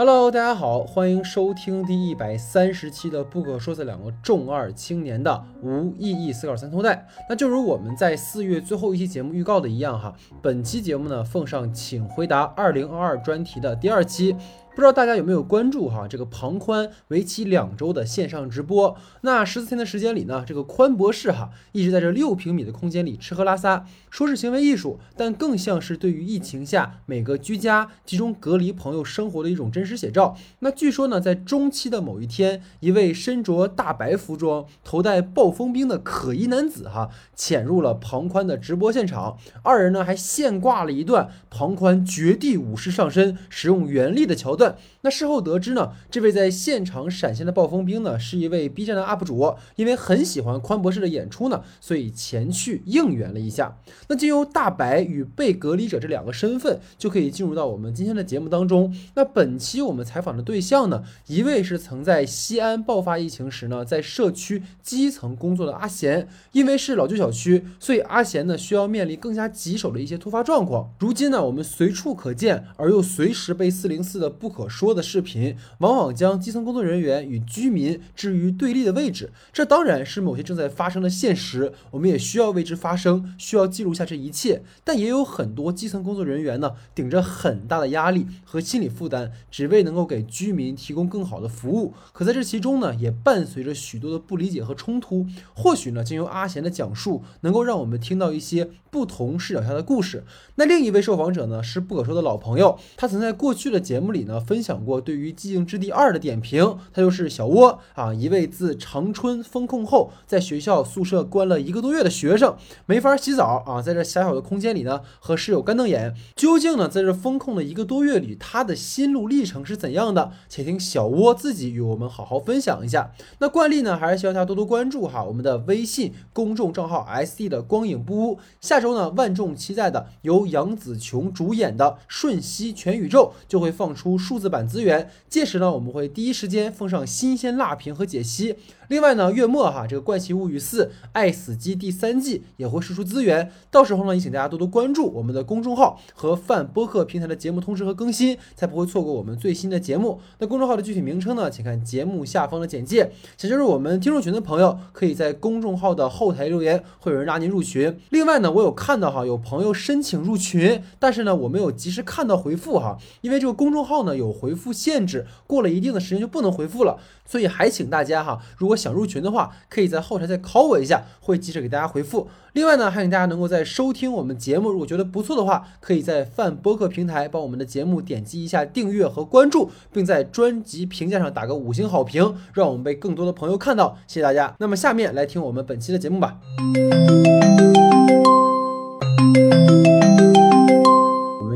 Hello，大家好，欢迎收听第一百三十期的《不可说的两个重二青年的无意义思考三通带》。那就如我们在四月最后一期节目预告的一样哈，本期节目呢奉上请回答二零二二专题的第二期。不知道大家有没有关注哈这个庞宽为期两周的线上直播？那十四天的时间里呢，这个宽博士哈一直在这六平米的空间里吃喝拉撒，说是行为艺术，但更像是对于疫情下每个居家集中隔离朋友生活的一种真实写照。那据说呢，在中期的某一天，一位身着大白服装、头戴暴风兵的可疑男子哈潜入了庞宽的直播现场，二人呢还现挂了一段庞宽绝地武士上身使用原力的桥段。那事后得知呢，这位在现场闪现的暴风兵呢，是一位 B 站的 UP 主，因为很喜欢宽博士的演出呢，所以前去应援了一下。那经由大白与被隔离者这两个身份，就可以进入到我们今天的节目当中。那本期我们采访的对象呢，一位是曾在西安爆发疫情时呢，在社区基层工作的阿贤，因为是老旧小区，所以阿贤呢需要面临更加棘手的一些突发状况。如今呢，我们随处可见而又随时被四零四的不可说。的视频往往将基层工作人员与居民置于对立的位置，这当然是某些正在发生的现实，我们也需要为之发声，需要记录下这一切。但也有很多基层工作人员呢，顶着很大的压力和心理负担，只为能够给居民提供更好的服务。可在这其中呢，也伴随着许多的不理解和冲突。或许呢，经由阿贤的讲述，能够让我们听到一些不同视角下的故事。那另一位受访者呢，是不可说的老朋友，他曾在过去的节目里呢，分享。过对于《寂静之地二》的点评，他就是小窝啊，一位自长春封控后在学校宿舍关了一个多月的学生，没法洗澡啊，在这狭小的空间里呢，和室友干瞪眼。究竟呢，在这封控的一个多月里，他的心路历程是怎样的？且听小窝自己与我们好好分享一下。那惯例呢，还是希望大家多多关注哈我们的微信公众账号 S D 的光影不污。下周呢，万众期待的由杨紫琼主演的《瞬息全宇宙》就会放出数字版。资源，届时呢，我们会第一时间奉上新鲜辣评和解析。另外呢，月末哈，这个《怪奇物语四：爱死机》第三季也会释出资源，到时候呢，也请大家多多关注我们的公众号和泛播客平台的节目通知和更新，才不会错过我们最新的节目。那公众号的具体名称呢，请看节目下方的简介。想加入我们听众群的朋友，可以在公众号的后台留言，会有人拉您入群。另外呢，我有看到哈，有朋友申请入群，但是呢，我没有及时看到回复哈，因为这个公众号呢有回复限制，过了一定的时间就不能回复了。所以还请大家哈，如果想入群的话，可以在后台再考我一下，会及时给大家回复。另外呢，还请大家能够在收听我们节目，如果觉得不错的话，可以在泛播客平台帮我们的节目点击一下订阅和关注，并在专辑评价上打个五星好评，让我们被更多的朋友看到。谢谢大家。那么下面来听我们本期的节目吧。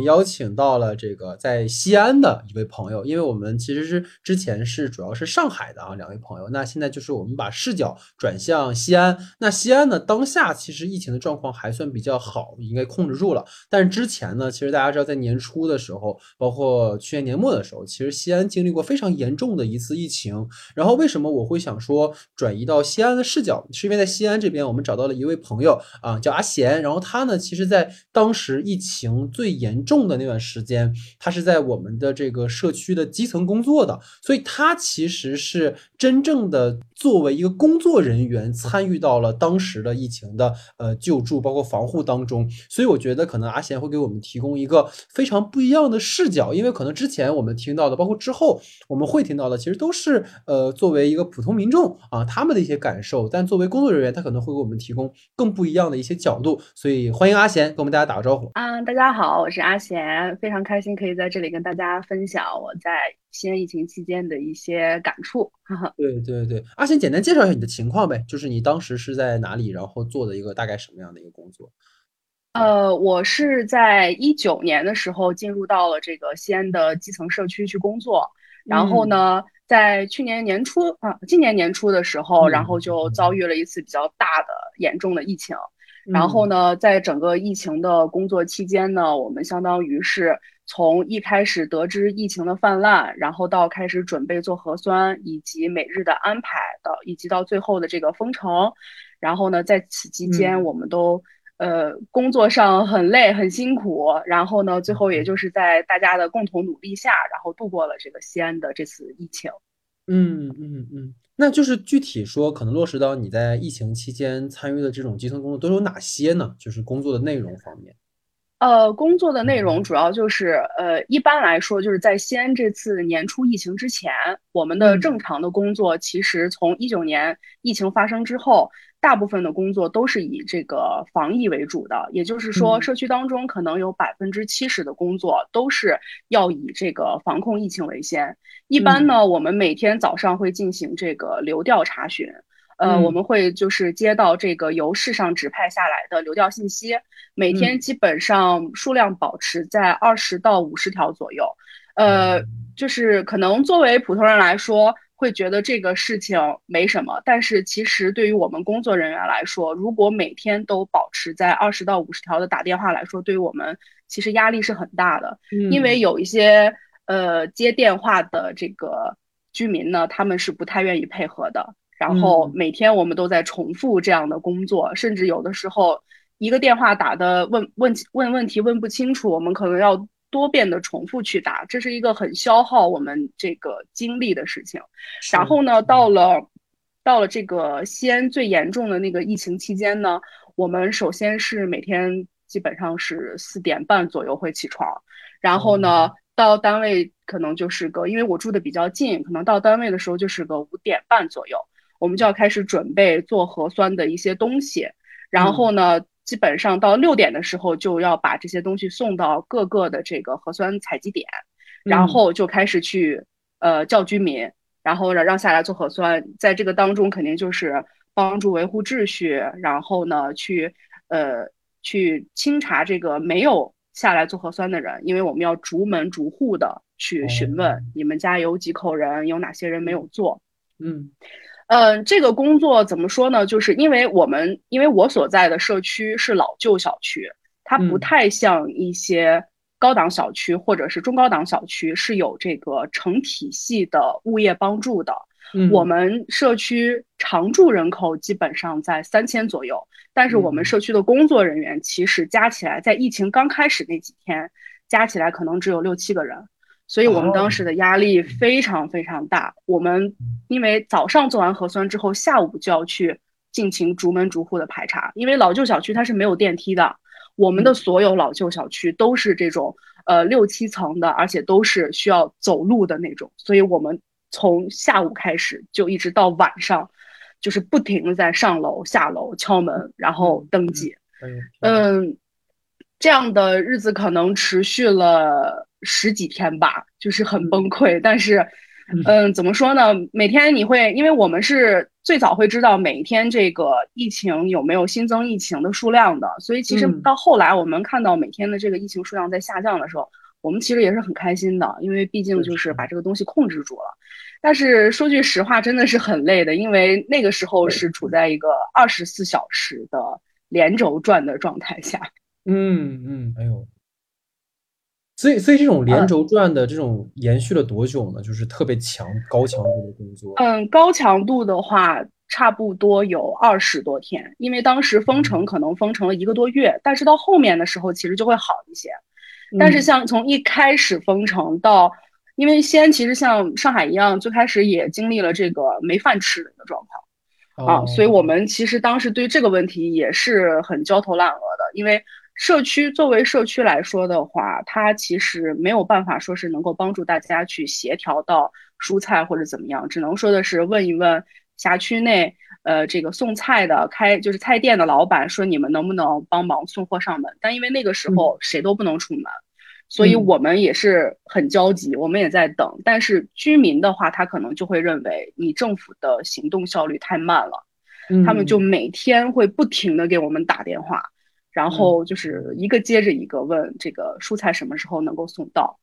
邀请到了这个在西安的一位朋友，因为我们其实是之前是主要是上海的啊两位朋友，那现在就是我们把视角转向西安。那西安呢，当下其实疫情的状况还算比较好，应该控制住了。但是之前呢，其实大家知道在年初的时候，包括去年年末的时候，其实西安经历过非常严重的一次疫情。然后为什么我会想说转移到西安的视角，是因为在西安这边我们找到了一位朋友啊，叫阿贤。然后他呢，其实在当时疫情最严重。重的那段时间，他是在我们的这个社区的基层工作的，所以他其实是真正的作为一个工作人员参与到了当时的疫情的呃救助，包括防护当中。所以我觉得可能阿贤会给我们提供一个非常不一样的视角，因为可能之前我们听到的，包括之后我们会听到的，其实都是呃作为一个普通民众啊他们的一些感受，但作为工作人员，他可能会给我们提供更不一样的一些角度。所以欢迎阿贤跟我们大家打个招呼啊，大家好，我是阿。贤非常开心可以在这里跟大家分享我在西安疫情期间的一些感触。对对对，阿贤简单介绍一下你的情况呗，就是你当时是在哪里，然后做的一个大概什么样的一个工作？呃，我是在一九年的时候进入到了这个西安的基层社区去工作，然后呢，在去年年初啊，今年年初的时候，然后就遭遇了一次比较大的严重的疫情。然后呢，在整个疫情的工作期间呢，我们相当于是从一开始得知疫情的泛滥，然后到开始准备做核酸，以及每日的安排，到以及到最后的这个封城。然后呢，在此期间，我们都呃，工作上很累很辛苦，然后呢，最后也就是在大家的共同努力下，然后度过了这个西安的这次疫情。嗯嗯嗯，那就是具体说，可能落实到你在疫情期间参与的这种基层工作都有哪些呢？就是工作的内容方面。呃，工作的内容主要就是，呃，一般来说就是在西安这次年初疫情之前，我们的正常的工作其实从一九年疫情发生之后，大部分的工作都是以这个防疫为主的。也就是说，社区当中可能有百分之七十的工作都是要以这个防控疫情为先。一般呢，我们每天早上会进行这个流调查询。呃，我们会就是接到这个由市上指派下来的流调信息，每天基本上数量保持在二十到五十条左右。呃，就是可能作为普通人来说，会觉得这个事情没什么，但是其实对于我们工作人员来说，如果每天都保持在二十到五十条的打电话来说，对于我们其实压力是很大的，因为有一些呃接电话的这个居民呢，他们是不太愿意配合的。然后每天我们都在重复这样的工作，甚至有的时候一个电话打的问问问问题问不清楚，我们可能要多遍的重复去打，这是一个很消耗我们这个精力的事情。然后呢，到了到了这个西安最严重的那个疫情期间呢，我们首先是每天基本上是四点半左右会起床，然后呢到单位可能就是个，因为我住的比较近，可能到单位的时候就是个五点半左右。我们就要开始准备做核酸的一些东西，然后呢，基本上到六点的时候就要把这些东西送到各个的这个核酸采集点，然后就开始去呃叫居民，然后让让下来做核酸。在这个当中，肯定就是帮助维护秩序，然后呢去呃去清查这个没有下来做核酸的人，因为我们要逐门逐户的去询问你们家有几口人，有哪些人没有做，嗯。嗯，这个工作怎么说呢？就是因为我们，因为我所在的社区是老旧小区，它不太像一些高档小区或者是中高档小区是有这个成体系的物业帮助的。我们社区常住人口基本上在三千左右，但是我们社区的工作人员其实加起来，在疫情刚开始那几天，加起来可能只有六七个人。所以我们当时的压力非常非常大。我们因为早上做完核酸之后，下午就要去进行逐门逐户的排查。因为老旧小区它是没有电梯的，我们的所有老旧小区都是这种呃六七层的，而且都是需要走路的那种。所以我们从下午开始就一直到晚上，就是不停的在上楼下楼敲门，然后登记。嗯，这样的日子可能持续了。十几天吧，就是很崩溃。但是，嗯，怎么说呢？每天你会，因为我们是最早会知道每一天这个疫情有没有新增疫情的数量的，所以其实到后来我们看到每天的这个疫情数量在下降的时候，我们其实也是很开心的，因为毕竟就是把这个东西控制住了。但是说句实话，真的是很累的，因为那个时候是处在一个二十四小时的连轴转的状态下。嗯嗯，哎呦。所以，所以这种连轴转的这种延续了多久呢？就是特别强、高强度的工作。嗯，高强度的话，差不多有二十多天，因为当时封城可能封城了一个多月，但是到后面的时候其实就会好一些。但是像从一开始封城到，因为西安其实像上海一样，最开始也经历了这个没饭吃的状况啊，所以我们其实当时对这个问题也是很焦头烂额的，因为。社区作为社区来说的话，它其实没有办法说是能够帮助大家去协调到蔬菜或者怎么样，只能说的是问一问辖区内呃这个送菜的开就是菜店的老板，说你们能不能帮忙送货上门？但因为那个时候谁都不能出门，所以我们也是很焦急，我们也在等。但是居民的话，他可能就会认为你政府的行动效率太慢了，他们就每天会不停的给我们打电话。然后就是一个接着一个问这个蔬菜什么时候能够送到，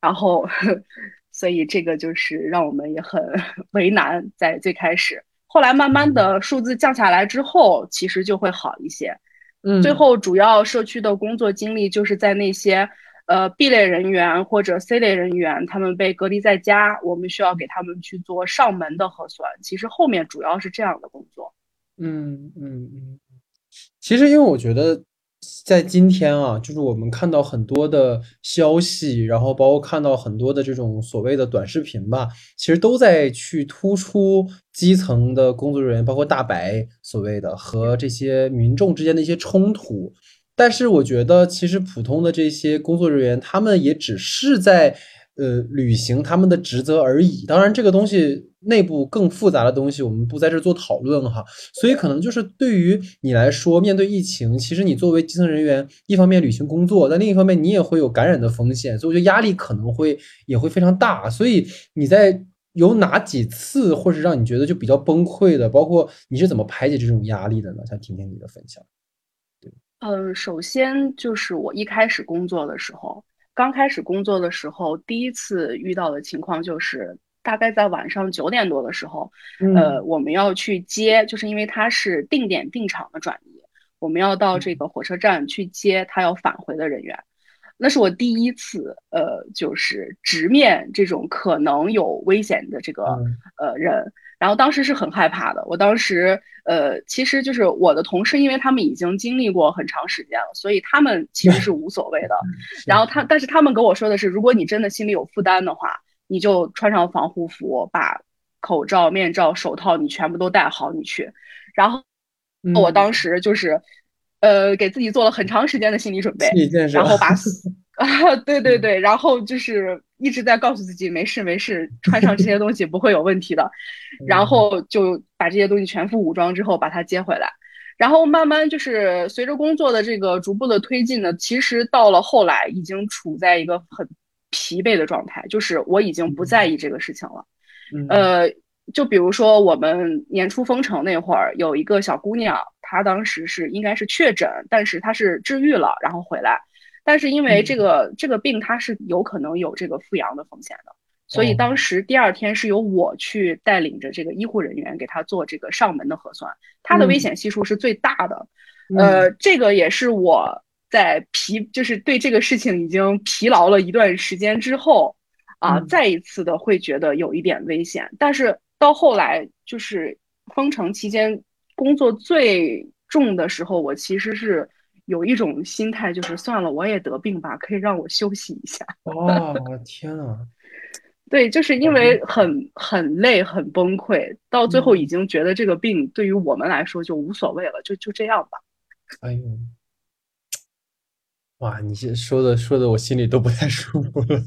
然后，所以这个就是让我们也很 为难。在最开始，后来慢慢的数字降下来之后，其实就会好一些。嗯，最后主要社区的工作经历就是在那些呃 B 类人员或者 C 类人员，他们被隔离在家，我们需要给他们去做上门的核酸。其实后面主要是这样的工作。嗯嗯嗯，其实因为我觉得。在今天啊，就是我们看到很多的消息，然后包括看到很多的这种所谓的短视频吧，其实都在去突出基层的工作人员，包括大白所谓的和这些民众之间的一些冲突。但是我觉得，其实普通的这些工作人员，他们也只是在。呃，履行他们的职责而已。当然，这个东西内部更复杂的东西，我们不在这做讨论哈。所以，可能就是对于你来说，面对疫情，其实你作为基层人员，一方面履行工作，但另一方面你也会有感染的风险，所以我觉得压力可能会也会非常大。所以，你在有哪几次，或是让你觉得就比较崩溃的，包括你是怎么排解这种压力的呢？想听听你的分享。对，嗯，首先就是我一开始工作的时候。刚开始工作的时候，第一次遇到的情况就是，大概在晚上九点多的时候，呃，我们要去接，就是因为它是定点定场的转移，我们要到这个火车站去接他要返回的人员。那是我第一次，呃，就是直面这种可能有危险的这个呃人。然后当时是很害怕的，我当时，呃，其实就是我的同事，因为他们已经经历过很长时间了，所以他们其实是无所谓的。然后他，但是他们跟我说的是，如果你真的心里有负担的话，你就穿上防护服，把口罩、面罩、手套你全部都戴好，你去。然后我当时就是，呃，给自己做了很长时间的心理准备，然后把。啊，对对对，然后就是一直在告诉自己没事没事，穿上这些东西不会有问题的，然后就把这些东西全副武装之后把它接回来，然后慢慢就是随着工作的这个逐步的推进呢，其实到了后来已经处在一个很疲惫的状态，就是我已经不在意这个事情了。呃，就比如说我们年初封城那会儿，有一个小姑娘，她当时是应该是确诊，但是她是治愈了，然后回来。但是因为这个这个病它是有可能有这个复阳的风险的，所以当时第二天是由我去带领着这个医护人员给他做这个上门的核酸，他的危险系数是最大的。呃，这个也是我在疲，就是对这个事情已经疲劳了一段时间之后，啊，再一次的会觉得有一点危险。但是到后来就是封城期间工作最重的时候，我其实是。有一种心态，就是算了，我也得病吧，可以让我休息一下。哦，天呐，对，就是因为很很累、很崩溃，到最后已经觉得这个病对于我们来说就无所谓了，就就这样吧。哎呦。哇，你这说的说的，我心里都不太舒服了。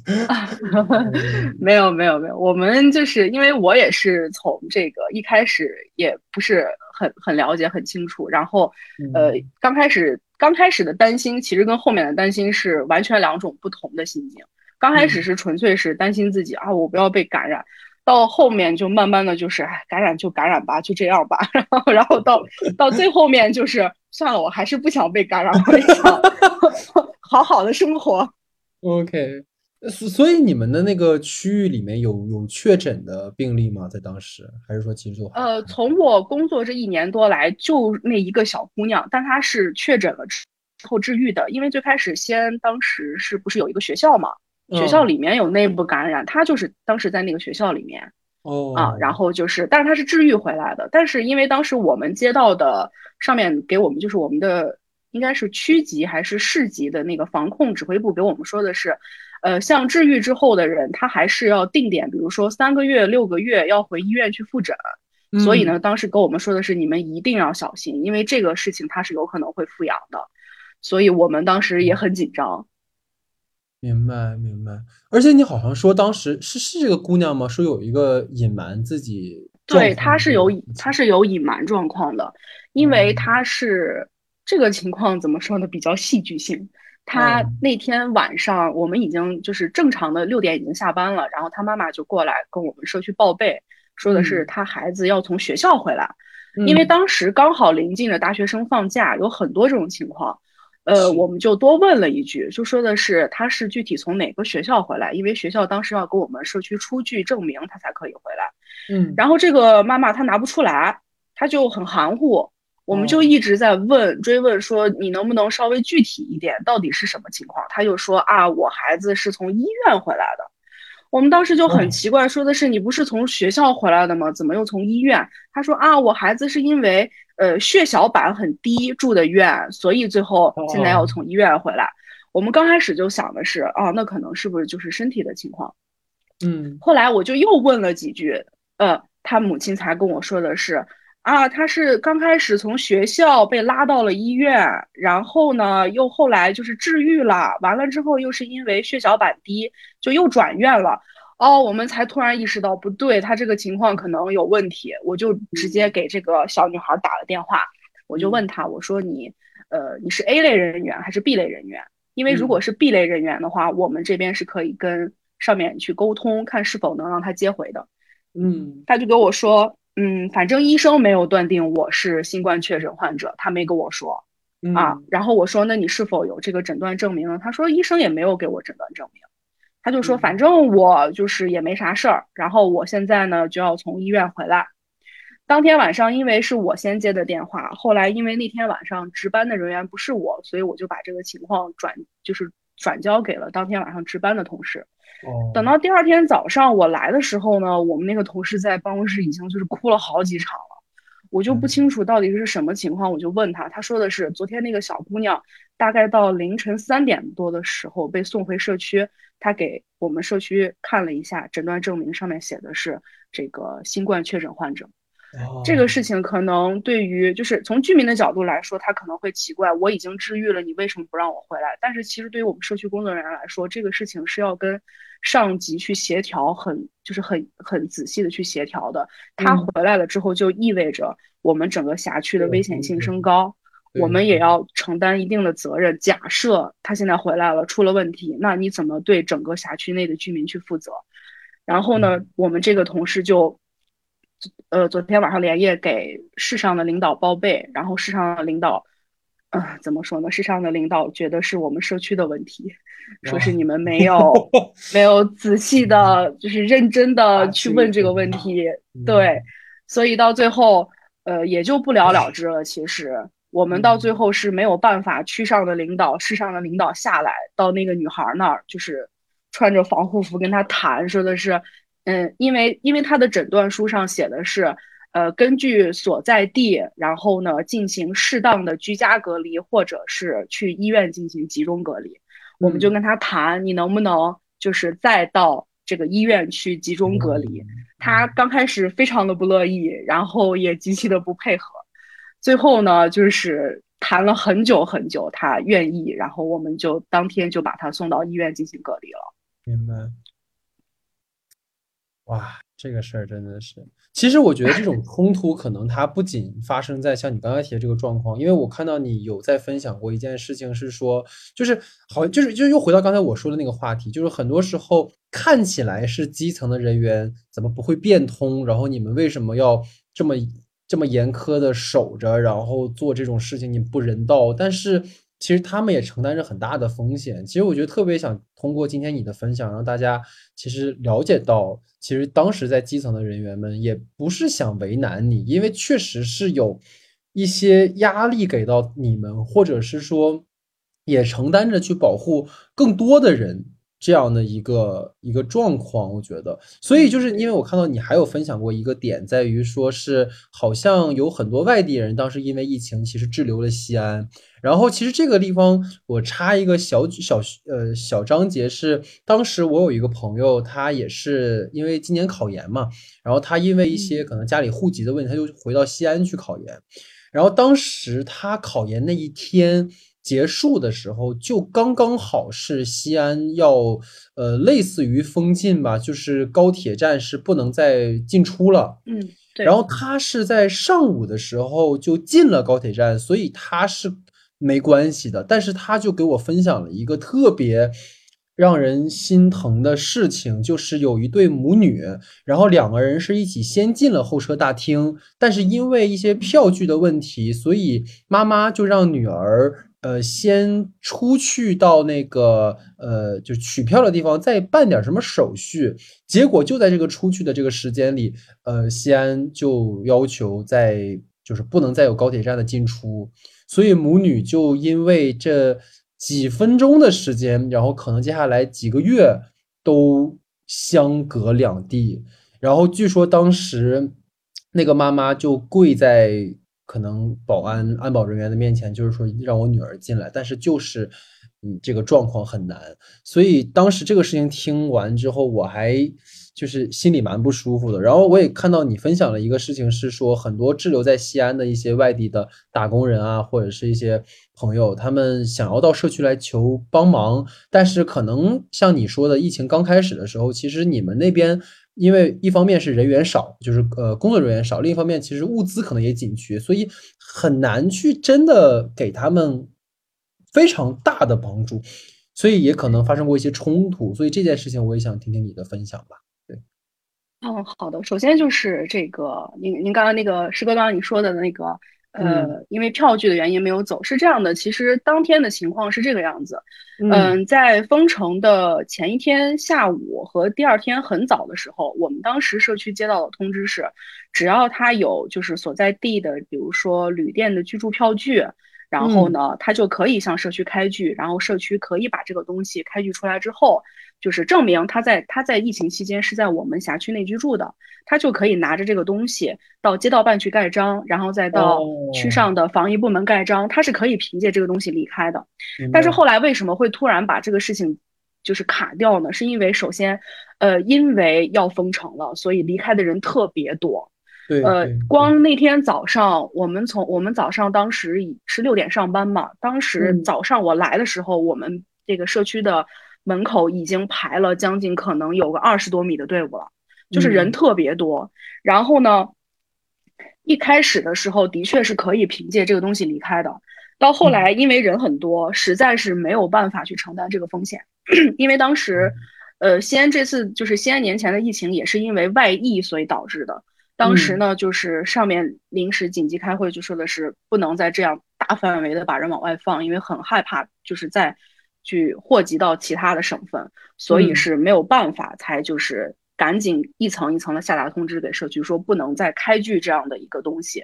没有没有没有，我们就是因为我也是从这个一开始也不是很很了解很清楚，然后呃刚开始刚开始的担心，其实跟后面的担心是完全两种不同的心境。刚开始是纯粹是担心自己啊，我不要被感染。到后面就慢慢的就是，哎，感染就感染吧，就这样吧。然后，然后到 到最后面就是，算了，我还是不想被感染，我想 好好的生活。OK，所所以你们的那个区域里面有有确诊的病例吗？在当时，还是说其实呃，从我工作这一年多来，就那一个小姑娘，但她是确诊了之后治愈的，因为最开始先当时是不是有一个学校嘛？学校里面有内部感染，她就是当时在那个学校里面，哦啊，然后就是，但是她是治愈回来的。但是因为当时我们接到的上面给我们就是我们的应该是区级还是市级的那个防控指挥部给我们说的是，呃，像治愈之后的人，他还是要定点，比如说三个月、六个月要回医院去复诊。所以呢，当时跟我们说的是，你们一定要小心，因为这个事情它是有可能会复阳的。所以我们当时也很紧张。明白明白，而且你好像说当时是是这个姑娘吗？说有一个隐瞒自己，对，她是有她是有隐瞒状况的，因为她是这个情况怎么说呢？比较戏剧性。她那天晚上我们已经就是正常的六点已经下班了，然后他妈妈就过来跟我们社区报备，说的是他孩子要从学校回来，因为当时刚好临近着大学生放假，有很多这种情况。呃，我们就多问了一句，就说的是他是具体从哪个学校回来，因为学校当时要给我们社区出具证明，他才可以回来。嗯，然后这个妈妈她拿不出来，她就很含糊，我们就一直在问追问，说你能不能稍微具体一点，到底是什么情况？他就说啊，我孩子是从医院回来的。我们当时就很奇怪，说的是你不是从学校回来的吗？怎么又从医院？他说啊，我孩子是因为呃血小板很低住的院，所以最后现在要从医院回来。我们刚开始就想的是啊，那可能是不是就是身体的情况？嗯，后来我就又问了几句，呃，他母亲才跟我说的是。啊，他是刚开始从学校被拉到了医院，然后呢，又后来就是治愈了，完了之后又是因为血小板低，就又转院了。哦，我们才突然意识到不对，他这个情况可能有问题，我就直接给这个小女孩打了电话，我就问她，我说你，呃，你是 A 类人员还是 B 类人员？因为如果是 B 类人员的话，我们这边是可以跟上面去沟通，看是否能让他接回的。嗯，他就给我说。嗯，反正医生没有断定我是新冠确诊患者，他没跟我说啊。然后我说，那你是否有这个诊断证明呢？他说医生也没有给我诊断证明，他就说反正我就是也没啥事儿。然后我现在呢就要从医院回来。当天晚上因为是我先接的电话，后来因为那天晚上值班的人员不是我，所以我就把这个情况转就是转交给了当天晚上值班的同事。等到第二天早上我来的时候呢，我们那个同事在办公室已经就是哭了好几场了，我就不清楚到底是什么情况，我就问他，他说的是昨天那个小姑娘大概到凌晨三点多的时候被送回社区，他给我们社区看了一下诊断证明，上面写的是这个新冠确诊患者。这个事情可能对于就是从居民的角度来说，他可能会奇怪，我已经治愈了，你为什么不让我回来？但是其实对于我们社区工作人员来说，这个事情是要跟上级去协调，很就是很很仔细的去协调的。他回来了之后，就意味着我们整个辖区的危险性升高，我们也要承担一定的责任。假设他现在回来了，出了问题，那你怎么对整个辖区内的居民去负责？然后呢，我们这个同事就。呃，昨天晚上连夜给市上的领导报备，然后市上的领导，呃，怎么说呢？市上的领导觉得是我们社区的问题，说是你们没有没有仔细的，就是认真的去问这个问题，对，所以到最后，呃，也就不了了之了。其实我们到最后是没有办法，区上的领导、市上的领导下来到那个女孩那儿，就是穿着防护服跟她谈，说的是。嗯，因为因为他的诊断书上写的是，呃，根据所在地，然后呢进行适当的居家隔离，或者是去医院进行集中隔离。我们就跟他谈，你能不能就是再到这个医院去集中隔离？他刚开始非常的不乐意，然后也极其的不配合。最后呢，就是谈了很久很久，他愿意，然后我们就当天就把他送到医院进行隔离了。明白。哇，这个事儿真的是，其实我觉得这种冲突可能它不仅发生在像你刚才提的这个状况，因为我看到你有在分享过一件事情，是说，就是好，就是就又回到刚才我说的那个话题，就是很多时候看起来是基层的人员怎么不会变通，然后你们为什么要这么这么严苛的守着，然后做这种事情，你不人道，但是。其实他们也承担着很大的风险。其实我觉得特别想通过今天你的分享，让大家其实了解到，其实当时在基层的人员们也不是想为难你，因为确实是有一些压力给到你们，或者是说也承担着去保护更多的人。这样的一个一个状况，我觉得，所以就是因为我看到你还有分享过一个点，在于说是好像有很多外地人当时因为疫情其实滞留了西安，然后其实这个地方我插一个小小呃小章节是，当时我有一个朋友，他也是因为今年考研嘛，然后他因为一些可能家里户籍的问题，他就回到西安去考研，然后当时他考研那一天。结束的时候，就刚刚好是西安要，呃，类似于封禁吧，就是高铁站是不能再进出了。嗯，对。然后他是在上午的时候就进了高铁站，所以他是没关系的。但是他就给我分享了一个特别让人心疼的事情，就是有一对母女，然后两个人是一起先进了候车大厅，但是因为一些票据的问题，所以妈妈就让女儿。呃，先出去到那个呃，就取票的地方，再办点什么手续。结果就在这个出去的这个时间里，呃，西安就要求在就是不能再有高铁站的进出，所以母女就因为这几分钟的时间，然后可能接下来几个月都相隔两地。然后据说当时那个妈妈就跪在可能保安安保人员的面前，就是说让我女儿进来，但是就是嗯这个状况很难。所以当时这个事情听完之后，我还就是心里蛮不舒服的。然后我也看到你分享了一个事情，是说很多滞留在西安的一些外地的打工人啊，或者是一些朋友，他们想要到社区来求帮忙，但是可能像你说的，疫情刚开始的时候，其实你们那边。因为一方面是人员少，就是呃工作人员少；另一方面，其实物资可能也紧缺，所以很难去真的给他们非常大的帮助，所以也可能发生过一些冲突。所以这件事情我也想听听你的分享吧。对，嗯，好的。首先就是这个，您您刚刚那个师哥刚刚你说的那个。呃，因为票据的原因没有走，是这样的。其实当天的情况是这个样子，嗯，在封城的前一天下午和第二天很早的时候，我们当时社区接到的通知是，只要他有就是所在地的，比如说旅店的居住票据，然后呢，他就可以向社区开具，然后社区可以把这个东西开具出来之后。就是证明他在他在疫情期间是在我们辖区内居住的，他就可以拿着这个东西到街道办去盖章，然后再到区上的防疫部门盖章，他是可以凭借这个东西离开的。但是后来为什么会突然把这个事情就是卡掉呢？是因为首先，呃，因为要封城了，所以离开的人特别多。对，呃，光那天早上，我们从我们早上当时是六点上班嘛，当时早上我来的时候，我们这个社区的。门口已经排了将近可能有个二十多米的队伍了，就是人特别多。然后呢，一开始的时候的确是可以凭借这个东西离开的，到后来因为人很多，实在是没有办法去承担这个风险。因为当时，呃，西安这次就是西安年前的疫情也是因为外溢所以导致的。当时呢，就是上面临时紧急开会就说的是不能再这样大范围的把人往外放，因为很害怕就是在。去祸及到其他的省份，所以是没有办法，才就是赶紧一层一层的下达通知给社区，说不能再开具这样的一个东西。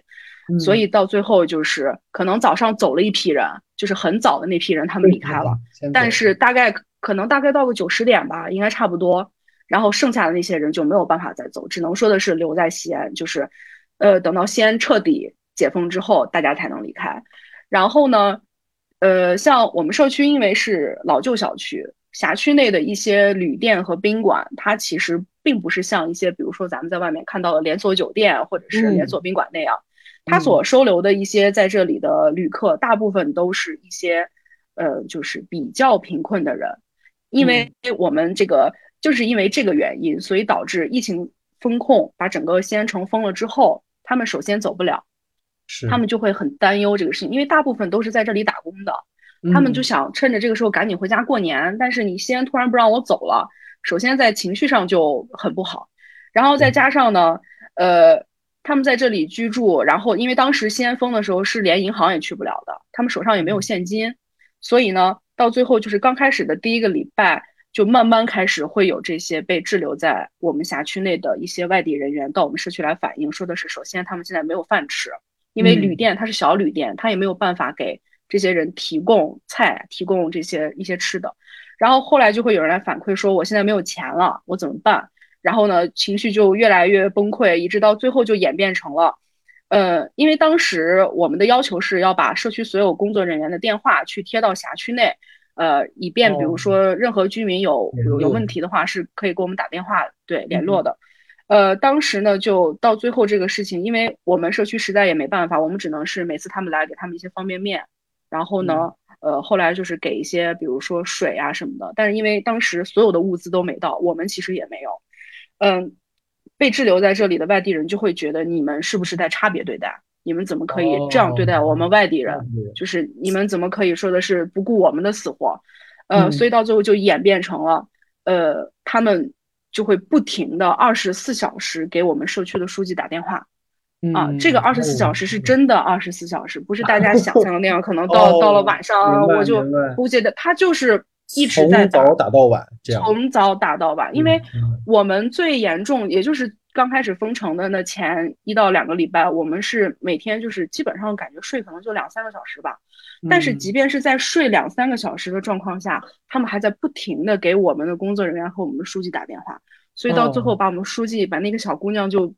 所以到最后就是可能早上走了一批人，就是很早的那批人他们离开了，但是大概可能大概到个九十点吧，应该差不多。然后剩下的那些人就没有办法再走，只能说的是留在西安，就是呃等到西安彻底解封之后，大家才能离开。然后呢？呃，像我们社区，因为是老旧小区，辖区内的一些旅店和宾馆，它其实并不是像一些，比如说咱们在外面看到的连锁酒店或者是连锁宾馆那样，它所收留的一些在这里的旅客，大部分都是一些，呃，就是比较贫困的人，因为我们这个就是因为这个原因，所以导致疫情封控把整个西安城封了之后，他们首先走不了。他们就会很担忧这个事情，因为大部分都是在这里打工的，他们就想趁着这个时候赶紧回家过年。但是你西安突然不让我走了，首先在情绪上就很不好，然后再加上呢，呃，他们在这里居住，然后因为当时西安封的时候是连银行也去不了的，他们手上也没有现金，所以呢，到最后就是刚开始的第一个礼拜，就慢慢开始会有这些被滞留在我们辖区内的一些外地人员到我们社区来反映，说的是首先他们现在没有饭吃。因为旅店它是小旅店，它也没有办法给这些人提供菜、提供这些一些吃的。然后后来就会有人来反馈说，我现在没有钱了，我怎么办？然后呢，情绪就越来越崩溃，一直到最后就演变成了，呃，因为当时我们的要求是要把社区所有工作人员的电话去贴到辖区内，呃，以便比如说任何居民有有有问题的话，是可以给我们打电话对联络的。呃，当时呢，就到最后这个事情，因为我们社区实在也没办法，我们只能是每次他们来给他们一些方便面，然后呢，呃，后来就是给一些比如说水啊什么的。但是因为当时所有的物资都没到，我们其实也没有。嗯，被滞留在这里的外地人就会觉得你们是不是在差别对待？你们怎么可以这样对待我们外地人？就是你们怎么可以说的是不顾我们的死活？呃，所以到最后就演变成了，呃，他们。就会不停的二十四小时给我们社区的书记打电话，啊，这个二十四小时是真的二十四小时，不是大家想象的那样，可能到到了晚上我就估计的，他就是一直在从早打到晚，这样。从早打到晚，因为我们最严重，也就是刚开始封城的那前一到两个礼拜，我们是每天就是基本上感觉睡可能就两三个小时吧。但是即便是在睡两三个小时的状况下，他们还在不停的给我们的工作人员和我们的书记打电话。所以到最后把我们书记把那个小姑娘就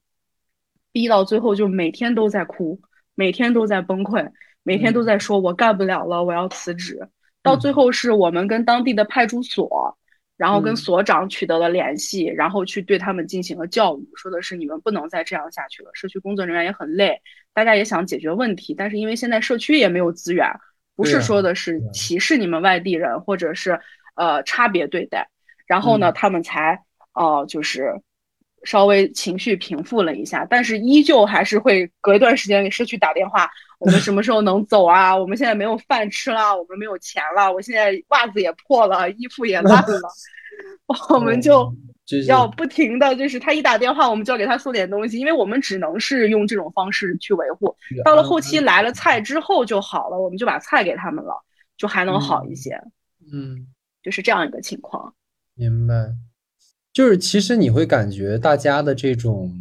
逼到最后，就每天都在哭，每天都在崩溃，每天都在说我干不了了，我要辞职。到最后是我们跟当地的派出所。然后跟所长取得了联系，然后去对他们进行了教育，说的是你们不能再这样下去了。社区工作人员也很累，大家也想解决问题，但是因为现在社区也没有资源，不是说的是歧视你们外地人，或者是呃差别对待。然后呢，他们才哦就是稍微情绪平复了一下，但是依旧还是会隔一段时间给社区打电话。我们什么时候能走啊？我们现在没有饭吃了，我们没有钱了，我现在袜子也破了，衣服也烂了，我们就要不停的就是他一打电话，我们就要给他送点东西，因为我们只能是用这种方式去维护。到了后期来了菜之后就好了，我们就把菜给他们了，就还能好一些。嗯，就是这样一个情况。明白，就是其实你会感觉大家的这种。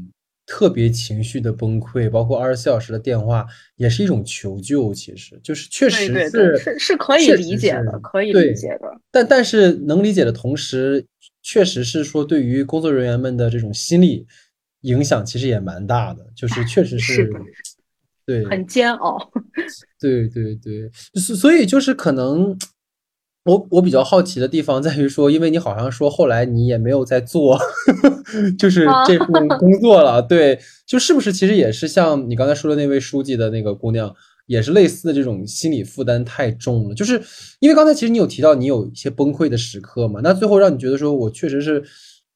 特别情绪的崩溃，包括二十四小时的电话，也是一种求救。其实就是确实是是是可以理解的，可以理解的。但但是能理解的同时，确实是说对于工作人员们的这种心理影响，其实也蛮大的。就是确实是，对，很煎熬。对对对，所所以就是可能。我我比较好奇的地方在于说，因为你好像说后来你也没有在做，就是这份 工作了，对，就是不是其实也是像你刚才说的那位书记的那个姑娘，也是类似的这种心理负担太重了，就是因为刚才其实你有提到你有一些崩溃的时刻嘛，那最后让你觉得说我确实是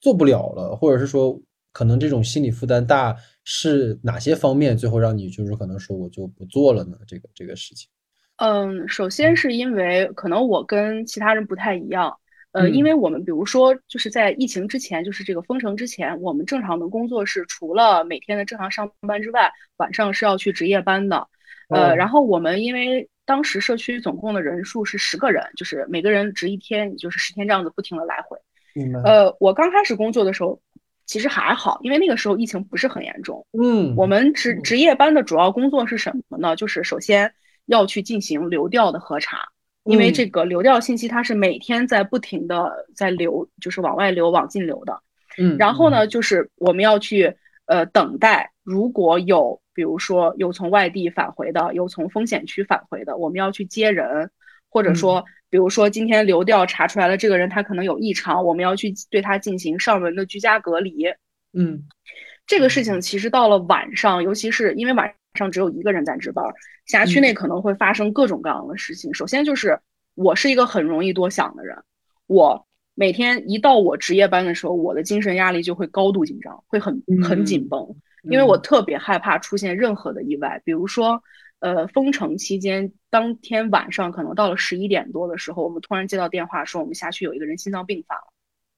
做不了了，或者是说可能这种心理负担大是哪些方面最后让你就是可能说我就不做了呢？这个这个事情。嗯，首先是因为可能我跟其他人不太一样，呃，因为我们比如说就是在疫情之前，就是这个封城之前，我们正常的工作是除了每天的正常上班之外，晚上是要去值夜班的，呃，然后我们因为当时社区总共的人数是十个人，就是每个人值一天，也就是十天这样子不停的来回。呃，我刚开始工作的时候其实还好，因为那个时候疫情不是很严重。嗯，我们值值夜班的主要工作是什么呢？就是首先。要去进行流调的核查，因为这个流调信息它是每天在不停的在流，就是往外流、往进流的。嗯，然后呢，就是我们要去呃等待，如果有比如说有从外地返回的，有从风险区返回的，我们要去接人，或者说比如说今天流调查出来了这个人他可能有异常，我们要去对他进行上门的居家隔离。嗯，这个事情其实到了晚上，尤其是因为晚上只有一个人在值班。辖区内可能会发生各种各样的事情。首先就是我是一个很容易多想的人，我每天一到我值夜班的时候，我的精神压力就会高度紧张，会很很紧绷，因为我特别害怕出现任何的意外。比如说，呃，封城期间当天晚上可能到了十一点多的时候，我们突然接到电话说我们辖区有一个人心脏病发了，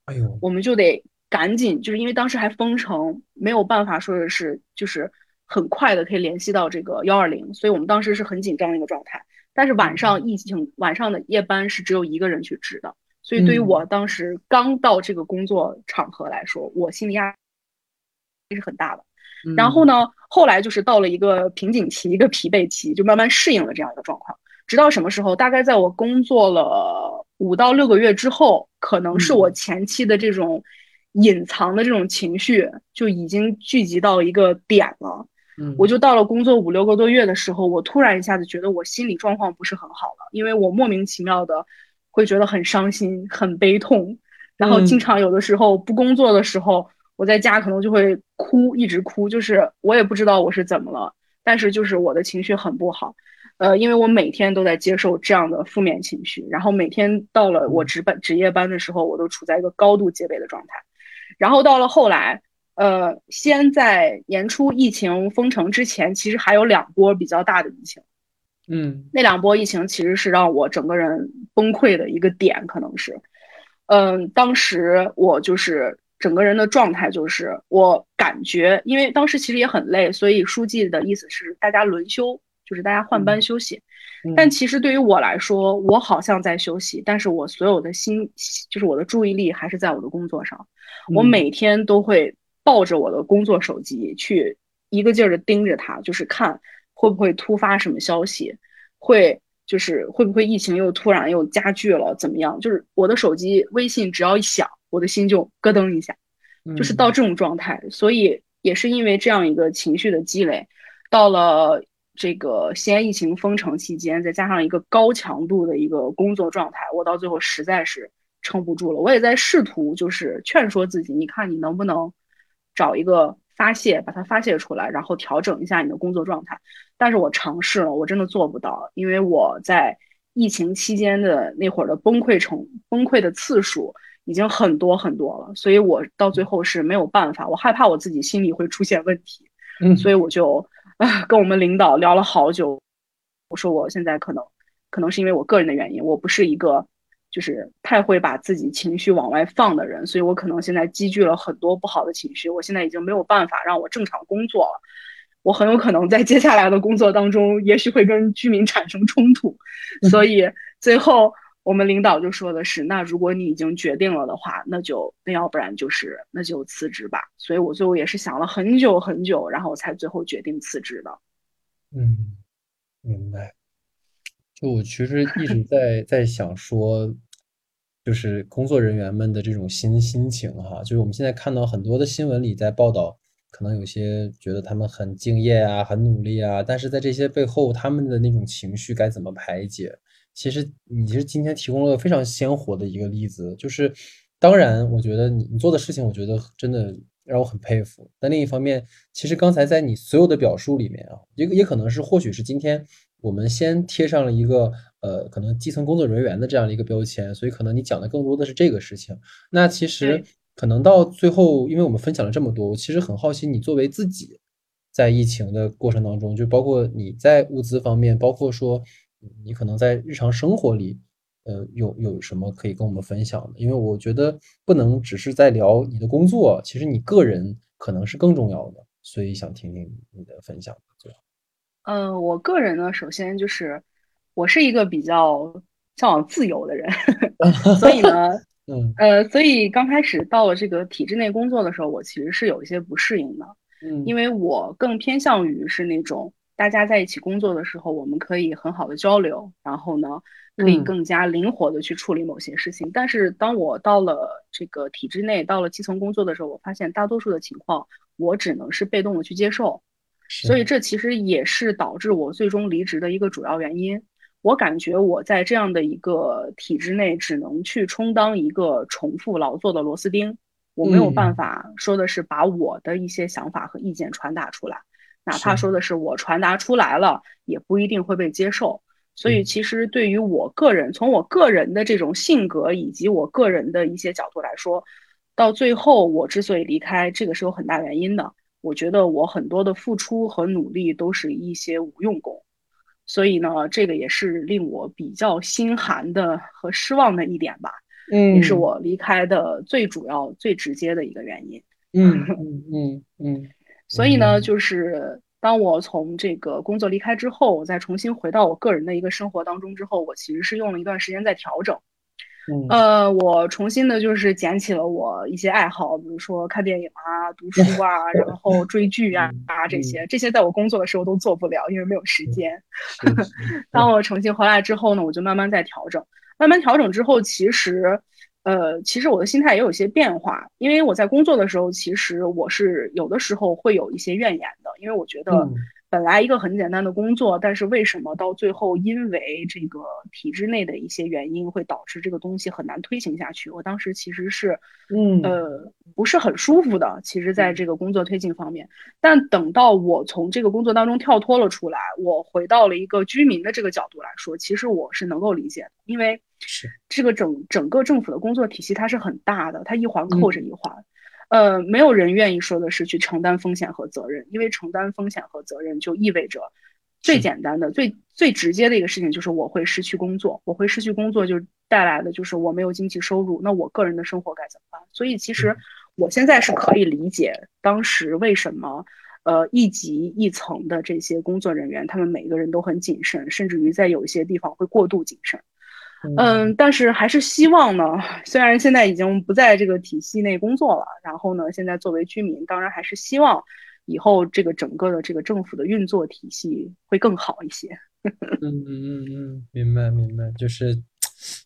哎呦，我们就得赶紧，就是因为当时还封城，没有办法说的是就是。很快的可以联系到这个幺二零，所以我们当时是很紧张的一个状态。但是晚上疫情晚上的夜班是只有一个人去值的，所以对于我当时刚到这个工作场合来说，我心理压力是很大的。然后呢，后来就是到了一个瓶颈期，一个疲惫期，就慢慢适应了这样一个状况。直到什么时候？大概在我工作了五到六个月之后，可能是我前期的这种隐藏的这种情绪就已经聚集到一个点了。我就到了工作五六个多月的时候，我突然一下子觉得我心理状况不是很好了，因为我莫名其妙的会觉得很伤心、很悲痛，然后经常有的时候不工作的时候，我在家可能就会哭，一直哭，就是我也不知道我是怎么了，但是就是我的情绪很不好，呃，因为我每天都在接受这样的负面情绪，然后每天到了我值班值夜班的时候，我都处在一个高度戒备的状态，然后到了后来。呃，先在年初疫情封城之前，其实还有两波比较大的疫情。嗯，那两波疫情其实是让我整个人崩溃的一个点，可能是，嗯，当时我就是整个人的状态就是，我感觉，因为当时其实也很累，所以书记的意思是大家轮休，就是大家换班休息。但其实对于我来说，我好像在休息，但是我所有的心，就是我的注意力还是在我的工作上。我每天都会。抱着我的工作手机去一个劲儿的盯着它，就是看会不会突发什么消息，会就是会不会疫情又突然又加剧了，怎么样？就是我的手机微信只要一响，我的心就咯噔一下，就是到这种状态。所以也是因为这样一个情绪的积累，到了这个西安疫情封城期间，再加上一个高强度的一个工作状态，我到最后实在是撑不住了。我也在试图就是劝说自己，你看你能不能。找一个发泄，把它发泄出来，然后调整一下你的工作状态。但是我尝试了，我真的做不到，因为我在疫情期间的那会儿的崩溃程崩溃的次数已经很多很多了，所以我到最后是没有办法。我害怕我自己心里会出现问题，嗯，所以我就啊 跟我们领导聊了好久。我说我现在可能可能是因为我个人的原因，我不是一个。就是太会把自己情绪往外放的人，所以我可能现在积聚了很多不好的情绪，我现在已经没有办法让我正常工作了。我很有可能在接下来的工作当中，也许会跟居民产生冲突。所以最后我们领导就说的是：那如果你已经决定了的话，那就那要不然就是那就辞职吧。所以我最后也是想了很久很久，然后才最后决定辞职的。嗯，明白。就我其实一直在在想说，就是工作人员们的这种心心情哈，就是我们现在看到很多的新闻里在报道，可能有些觉得他们很敬业啊，很努力啊，但是在这些背后，他们的那种情绪该怎么排解？其实你其实今天提供了非常鲜活的一个例子，就是当然，我觉得你你做的事情，我觉得真的让我很佩服。但另一方面，其实刚才在你所有的表述里面啊，也也可能是或许是今天。我们先贴上了一个呃，可能基层工作人员的这样的一个标签，所以可能你讲的更多的是这个事情。那其实可能到最后，因为我们分享了这么多，我其实很好奇，你作为自己在疫情的过程当中，就包括你在物资方面，包括说你可能在日常生活里，呃，有有什么可以跟我们分享的？因为我觉得不能只是在聊你的工作，其实你个人可能是更重要的，所以想听听你的分享嗯，我个人呢，首先就是我是一个比较向往自由的人，所以呢，嗯，呃，所以刚开始到了这个体制内工作的时候，我其实是有一些不适应的，嗯，因为我更偏向于是那种大家在一起工作的时候，我们可以很好的交流，然后呢，可以更加灵活的去处理某些事情。但是当我到了这个体制内，到了基层工作的时候，我发现大多数的情况，我只能是被动的去接受。所以这其实也是导致我最终离职的一个主要原因。我感觉我在这样的一个体制内，只能去充当一个重复劳作的螺丝钉，我没有办法说的是把我的一些想法和意见传达出来，哪怕说的是我传达出来了，也不一定会被接受。所以其实对于我个人，从我个人的这种性格以及我个人的一些角度来说，到最后我之所以离开，这个是有很大原因的。我觉得我很多的付出和努力都是一些无用功，所以呢，这个也是令我比较心寒的和失望的一点吧。嗯，也是我离开的最主要、最直接的一个原因。嗯嗯嗯嗯。所以呢，就是当我从这个工作离开之后，我再重新回到我个人的一个生活当中之后，我其实是用了一段时间在调整。呃，我重新的就是捡起了我一些爱好，比如说看电影啊、读书啊，然后追剧啊啊这些，这些在我工作的时候都做不了，因为没有时间。当我重新回来之后呢，我就慢慢在调整，慢慢调整之后，其实，呃，其实我的心态也有些变化，因为我在工作的时候，其实我是有的时候会有一些怨言的，因为我觉得。本来一个很简单的工作，但是为什么到最后因为这个体制内的一些原因，会导致这个东西很难推行下去？我当时其实是，嗯，呃，不是很舒服的。其实，在这个工作推进方面，但等到我从这个工作当中跳脱了出来，我回到了一个居民的这个角度来说，其实我是能够理解的，因为是这个整整个政府的工作体系它是很大的，它一环扣着一环。呃，没有人愿意说的是去承担风险和责任，因为承担风险和责任就意味着最简单的、最最直接的一个事情就是我会失去工作，我会失去工作就带来的就是我没有经济收入，那我个人的生活该怎么办？所以其实我现在是可以理解当时为什么呃一级一层的这些工作人员他们每个人都很谨慎，甚至于在有一些地方会过度谨慎。嗯，但是还是希望呢，虽然现在已经不在这个体系内工作了，然后呢，现在作为居民，当然还是希望以后这个整个的这个政府的运作体系会更好一些。嗯嗯嗯嗯，明白明白，就是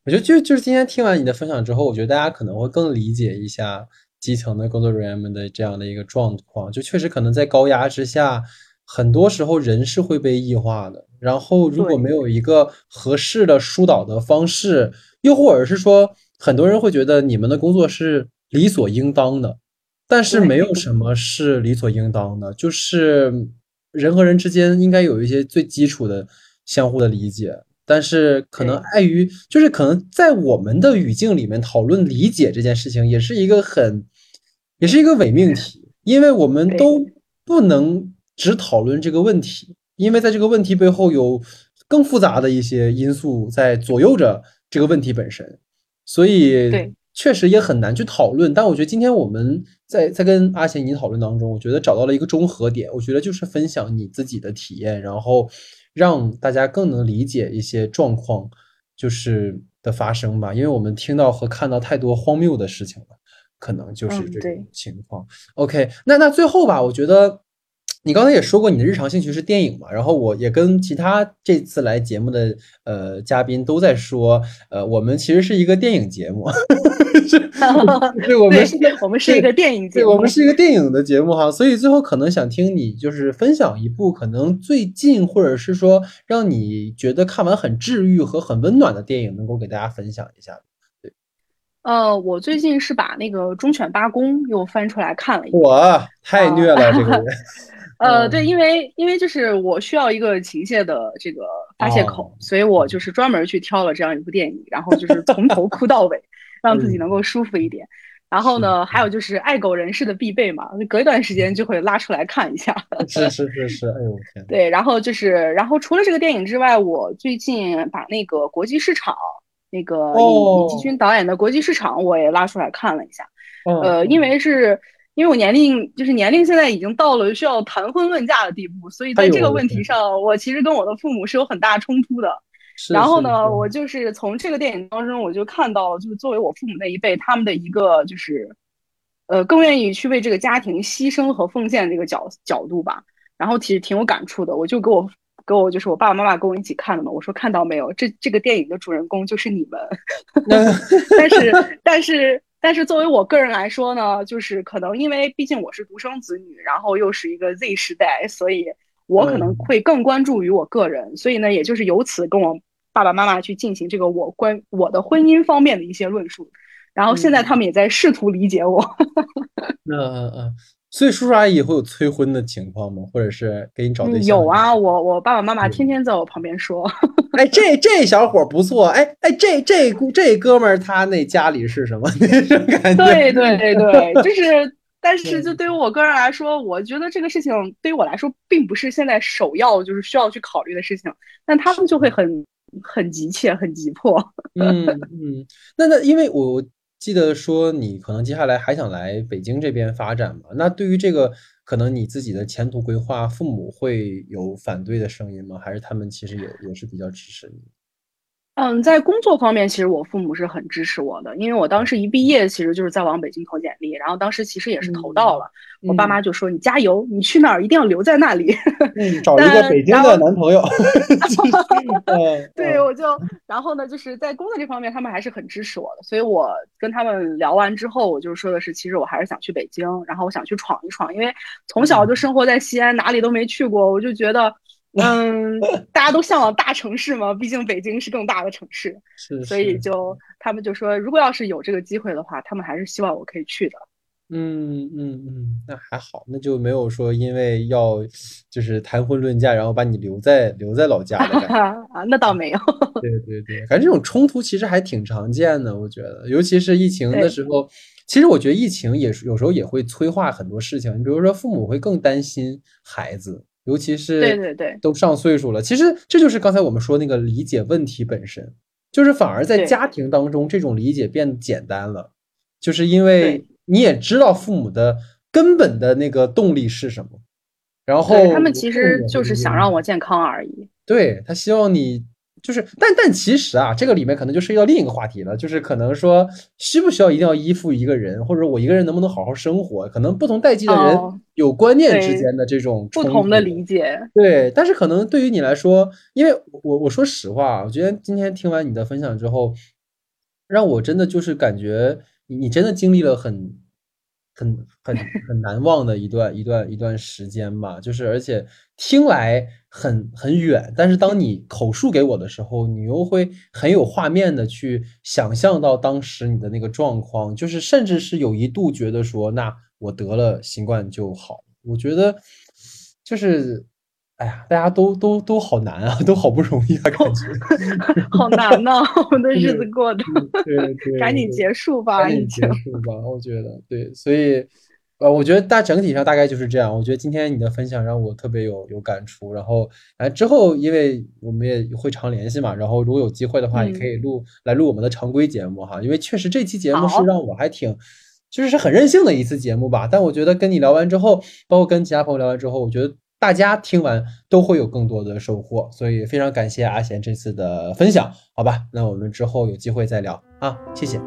我觉得就就是今天听完你的分享之后，我觉得大家可能会更理解一下基层的工作人员们的这样的一个状况，就确实可能在高压之下。很多时候人是会被异化的，然后如果没有一个合适的疏导的方式，又或者是说，很多人会觉得你们的工作是理所应当的，但是没有什么是理所应当的，就是人和人之间应该有一些最基础的相互的理解，但是可能碍于，就是可能在我们的语境里面讨论理解这件事情，也是一个很，也是一个伪命题，因为我们都不能。只讨论这个问题，因为在这个问题背后有更复杂的一些因素在左右着这个问题本身，所以确实也很难去讨论。但我觉得今天我们在在跟阿贤你讨论当中，我觉得找到了一个中和点。我觉得就是分享你自己的体验，然后让大家更能理解一些状况就是的发生吧。因为我们听到和看到太多荒谬的事情了，可能就是这种情况。OK，那那最后吧，我觉得。你刚才也说过你的日常兴趣是电影嘛？然后我也跟其他这次来节目的呃嘉宾都在说，呃，我们其实是一个电影节目，是，我们是，我们是一个电影节目，我们是一个电影的节目哈。所以最后可能想听你就是分享一部可能最近或者是说让你觉得看完很治愈和很温暖的电影，能够给大家分享一下。对，呃，我最近是把那个《忠犬八公》又翻出来看了一遍，哇，太虐了这个人。呃，对，因为因为就是我需要一个情绪的这个发泄口，所以我就是专门去挑了这样一部电影，然后就是从头哭到尾，让自己能够舒服一点。然后呢，还有就是爱狗人士的必备嘛，隔一段时间就会拉出来看一下。是是是是，哎呦天！对，然后就是，然后除了这个电影之外，我最近把那个国际市场，那个李继军导演的《国际市场》我也拉出来看了一下。呃，因为是。因为我年龄就是年龄，现在已经到了需要谈婚论嫁的地步，所以在这个问题上，我其实跟我的父母是有很大冲突的。然后呢，我就是从这个电影当中，我就看到了，就是作为我父母那一辈，他们的一个就是，呃，更愿意去为这个家庭牺牲和奉献这个角角度吧。然后其实挺有感触的，我就给我给我就是我爸爸妈妈跟我一起看的嘛。我说看到没有，这这个电影的主人公就是你们。但是但是。但是作为我个人来说呢，就是可能因为毕竟我是独生子女，然后又是一个 Z 时代，所以我可能会更关注于我个人，所以呢，也就是由此跟我爸爸妈妈去进行这个我关我的婚姻方面的一些论述，然后现在他们也在试图理解我。嗯嗯嗯。所以叔叔阿姨会有催婚的情况吗？或者是给你找对象？有啊，我我爸爸妈妈天天在我旁边说，哎，这这小伙不错，哎哎，这这这哥们儿他那家里是什么 那种感觉？对对对 对，就是，但是就对于我个人来说，我觉得这个事情对于我来说并不是现在首要就是需要去考虑的事情，但他们就会很很急切，很急迫。嗯嗯，那那因为我。记得说你可能接下来还想来北京这边发展嘛？那对于这个可能你自己的前途规划，父母会有反对的声音吗？还是他们其实也也是比较支持你？嗯，在工作方面，其实我父母是很支持我的，因为我当时一毕业，其实就是在往北京投简历，然后当时其实也是投到了。我爸妈就说：“你加油，你去哪儿一定要留在那里。”嗯，找一个北京的男朋友。对，我就然后呢，就是在工作这方面，他们还是很支持我的。所以我跟他们聊完之后，我就说的是，其实我还是想去北京，然后我想去闯一闯，因为从小就生活在西安，哪里都没去过，我就觉得。嗯，大家都向往大城市嘛，毕竟北京是更大的城市，是，所以就他们就说，如果要是有这个机会的话，他们还是希望我可以去的。嗯嗯嗯，那还好，那就没有说因为要就是谈婚论嫁，然后把你留在留在老家的感觉 啊，那倒没有。对对对，感觉这种冲突其实还挺常见的，我觉得，尤其是疫情的时候，其实我觉得疫情也是有时候也会催化很多事情，你比如说父母会更担心孩子。尤其是对对对，都上岁数了，其实这就是刚才我们说那个理解问题本身，就是反而在家庭当中这种理解变简单了，就是因为你也知道父母的根本的那个动力是什么，然后他们其实就是想让我健康而已。对他希望你就是，但但其实啊，这个里面可能就涉及到另一个话题了，就是可能说需不需要一定要依附一个人，或者我一个人能不能好好生活，可能不同代际的人有观念之间的这种不同的理解。对，但是可能对于你来说，因为我我说实话，我觉得今天听完你的分享之后，让我真的就是感觉你你真的经历了很。很很很难忘的一段一段一段时间吧，就是而且听来很很远，但是当你口述给我的时候，你又会很有画面的去想象到当时你的那个状况，就是甚至是有一度觉得说，那我得了新冠就好。我觉得就是，哎呀，大家都都都好难啊，都好不容易啊，感觉 好难呐，我们的日子过得，对对，赶紧结束吧，赶紧结束吧，我觉得对，所以。呃，我觉得大整体上大概就是这样。我觉得今天你的分享让我特别有有感触。然后，哎，之后因为我们也会常联系嘛，然后如果有机会的话，也可以录来录我们的常规节目哈。因为确实这期节目是让我还挺，就是是很任性的一次节目吧。但我觉得跟你聊完之后，包括跟其他朋友聊完之后，我觉得大家听完都会有更多的收获。所以非常感谢阿贤这次的分享，好吧？那我们之后有机会再聊啊，谢谢。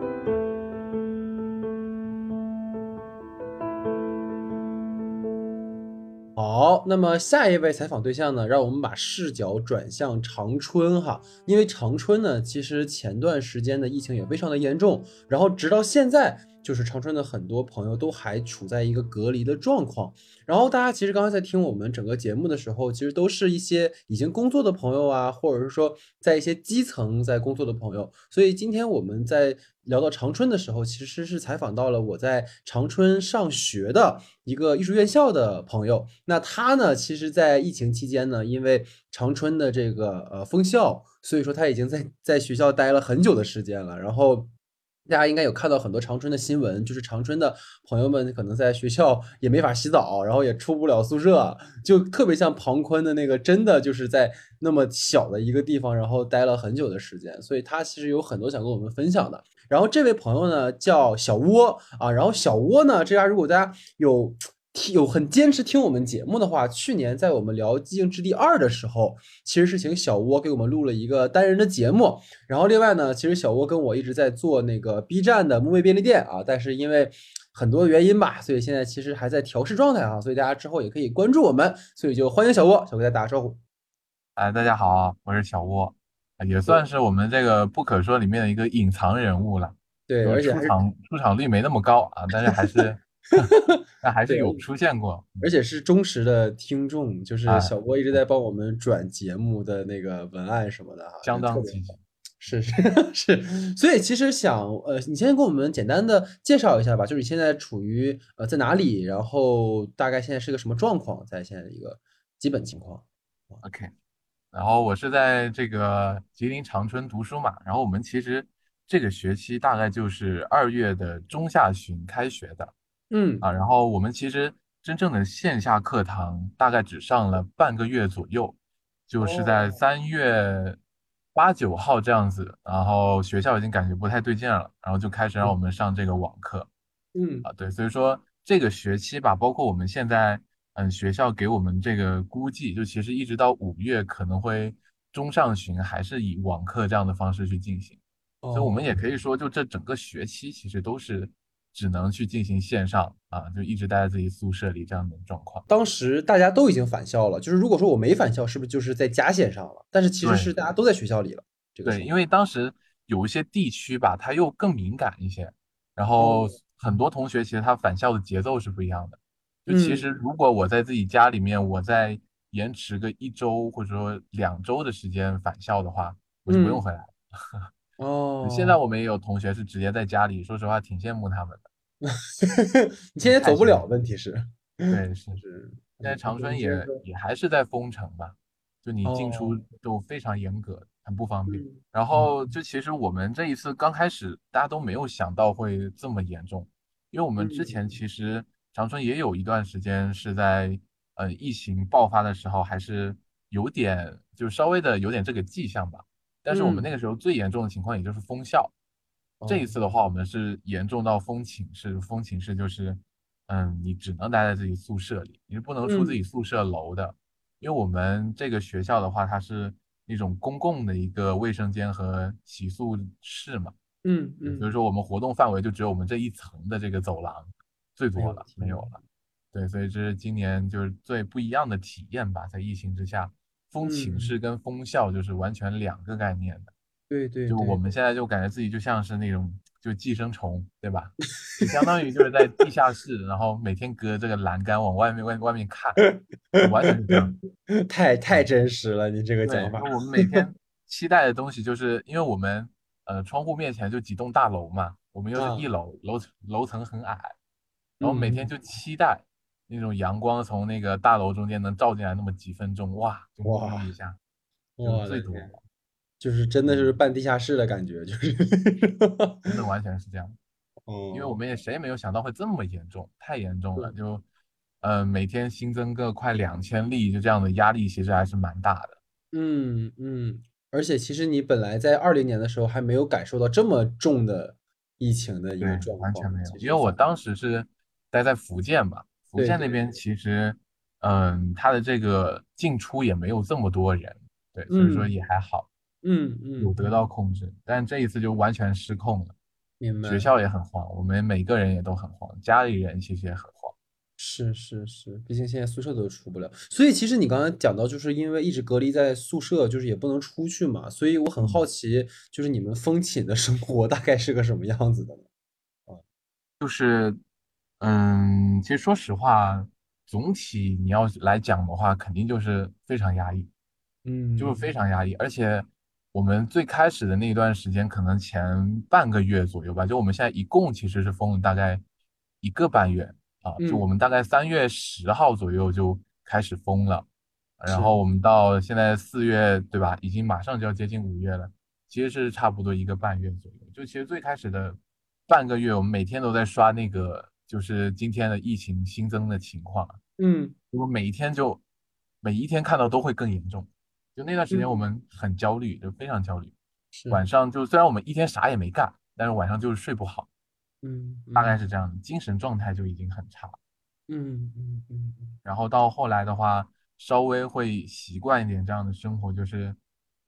好，那么下一位采访对象呢？让我们把视角转向长春哈，因为长春呢，其实前段时间的疫情也非常的严重，然后直到现在。就是长春的很多朋友都还处在一个隔离的状况，然后大家其实刚才在听我们整个节目的时候，其实都是一些已经工作的朋友啊，或者是说在一些基层在工作的朋友。所以今天我们在聊到长春的时候，其实是采访到了我在长春上学的一个艺术院校的朋友。那他呢，其实，在疫情期间呢，因为长春的这个呃封校，所以说他已经在在学校待了很久的时间了，然后。大家应该有看到很多长春的新闻，就是长春的朋友们可能在学校也没法洗澡，然后也出不了宿舍，就特别像庞坤的那个，真的就是在那么小的一个地方，然后待了很久的时间，所以他其实有很多想跟我们分享的。然后这位朋友呢叫小窝啊，然后小窝呢，这家如果大家有。有很坚持听我们节目的话，去年在我们聊《寂静之地二》的时候，其实是请小窝给我们录了一个单人的节目。然后另外呢，其实小窝跟我一直在做那个 B 站的木卫便利店啊，但是因为很多原因吧，所以现在其实还在调试状态啊。所以大家之后也可以关注我们，所以就欢迎小窝，小给大家打个招呼。哎，大家好，我是小窝，也算是我们这个不可说里面的一个隐藏人物了。对，而且出场出场率没那么高啊，但是还是。那还是有出现过，而且是忠实的听众，就是小波一直在帮我们转节目的那个文案什么的哈，相当积极。是是是，所以其实想呃，你先给我们简单的介绍一下吧，就是你现在处于呃在哪里，然后大概现在是个什么状况，在现在的一个基本情况。OK，然后我是在这个吉林长春读书嘛，然后我们其实这个学期大概就是二月的中下旬开学的。嗯。啊，然后我们其实真正的线下课堂大概只上了半个月左右，就是在三月八九号这样子，然后学校已经感觉不太对劲了，然后就开始让我们上这个网课。嗯。啊，对，所以说这个学期吧，包括我们现在，嗯，学校给我们这个估计，就其实一直到五月可能会中上旬还是以网课这样的方式去进行，所以我们也可以说，就这整个学期其实都是。只能去进行线上啊，就一直待在自己宿舍里这样的状况。当时大家都已经返校了，就是如果说我没返校，是不是就是在家线上了？但是其实是大家都在学校里了。对，因为当时有一些地区吧，它又更敏感一些，然后很多同学其实他返校的节奏是不一样的。就其实如果我在自己家里面，我在延迟个一周或者说两周的时间返校的话，我就不用回来了。哦，现在我们也有同学是直接在家里，说实话挺羡慕他们的。你现在走不了，问题是，对，是是。现在长春也也还是在封城吧，就你进出都非常严格，很不方便。然后就其实我们这一次刚开始，大家都没有想到会这么严重，因为我们之前其实长春也有一段时间是在呃疫情爆发的时候，还是有点就稍微的有点这个迹象吧。但是我们那个时候最严重的情况也就是封校，这一次的话，我们是严重到封寝室，封寝室就是，嗯，你只能待在自己宿舍里，你是不能出自己宿舍楼的，因为我们这个学校的话，它是那种公共的一个卫生间和洗漱室嘛。嗯嗯，所以说我们活动范围就只有我们这一层的这个走廊，最多了，没有了。对，所以这是今年就是最不一样的体验吧，在疫情之下，封寝室跟封校就是完全两个概念的。对对，就我们现在就感觉自己就像是那种就寄生虫，对吧？就相当于就是在地下室，然后每天隔这个栏杆往外面外外面看，完全是这样。太太真实了，你这个讲法。我们每天 期待的东西，就是因为我们呃窗户面前就几栋大楼嘛，我们又是一楼，楼层楼层很矮，然后每天就期待那种阳光从那个大楼中间能照进来那么几分钟，哇，就哇一下，哇，最多。就是真的是半地下室的感觉，就是 真的完全是这样。嗯，因为我们也谁也没有想到会这么严重，太严重了。就，呃，每天新增个快两千例，就这样的压力其实还是蛮大的。嗯嗯，而且其实你本来在二零年的时候还没有感受到这么重的疫情的一个状况，完全没有。因为我当时是待在福建嘛，福建那边其实，嗯，它的这个进出也没有这么多人，对，所以说也还好。嗯嗯嗯，有得到控制，但这一次就完全失控了。明白。学校也很慌，我们每个人也都很慌，家里人其实也很慌。是是是，毕竟现在宿舍都出不了。所以其实你刚才讲到，就是因为一直隔离在宿舍，就是也不能出去嘛。所以我很好奇，就是你们封寝的生活大概是个什么样子的呢？啊，就是，嗯，其实说实话，总体你要来讲的话，肯定就是非常压抑，嗯，就是非常压抑，而且。我们最开始的那段时间，可能前半个月左右吧，就我们现在一共其实是封了大概一个半月啊，就我们大概三月十号左右就开始封了，然后我们到现在四月，对吧？已经马上就要接近五月了，其实是差不多一个半月左右。就其实最开始的半个月，我们每天都在刷那个，就是今天的疫情新增的情况，嗯，我们每一天就每一天看到都会更严重。就那段时间，我们很焦虑，就非常焦虑。晚上就虽然我们一天啥也没干，但是晚上就是睡不好。嗯，大概是这样，精神状态就已经很差。嗯嗯嗯。然后到后来的话，稍微会习惯一点这样的生活，就是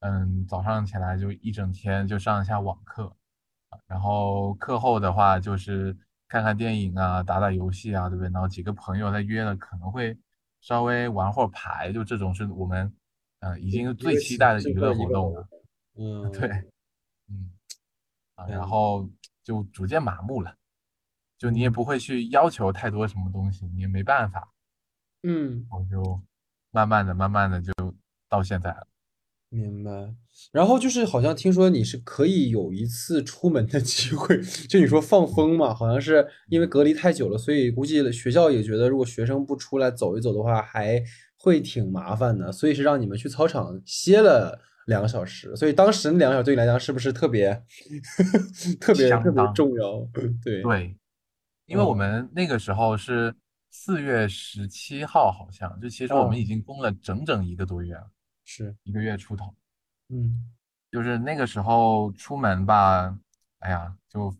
嗯，早上起来就一整天就上一下网课，然后课后的话就是看看电影啊，打打游戏啊，对不对？然后几个朋友再约了，可能会稍微玩会儿牌，就这种是我们。嗯，已经是最期待的娱乐活动了。嗯，对，嗯，啊，然后就逐渐麻木了，就你也不会去要求太多什么东西，你也没办法。嗯，我就慢慢的、慢慢的就到现在了。明白。然后就是好像听说你是可以有一次出门的机会，就你说放风嘛，好像是因为隔离太久了，所以估计学校也觉得如果学生不出来走一走的话，还。会挺麻烦的，所以是让你们去操场歇了两个小时。所以当时那两个小时对你来讲是不是特别 特别特别重要？对对，因为我们那个时候是四月十七号，好像就其实我们已经封了整整一个多月了，是一个月出头。嗯，就是那个时候出门吧，哎呀，就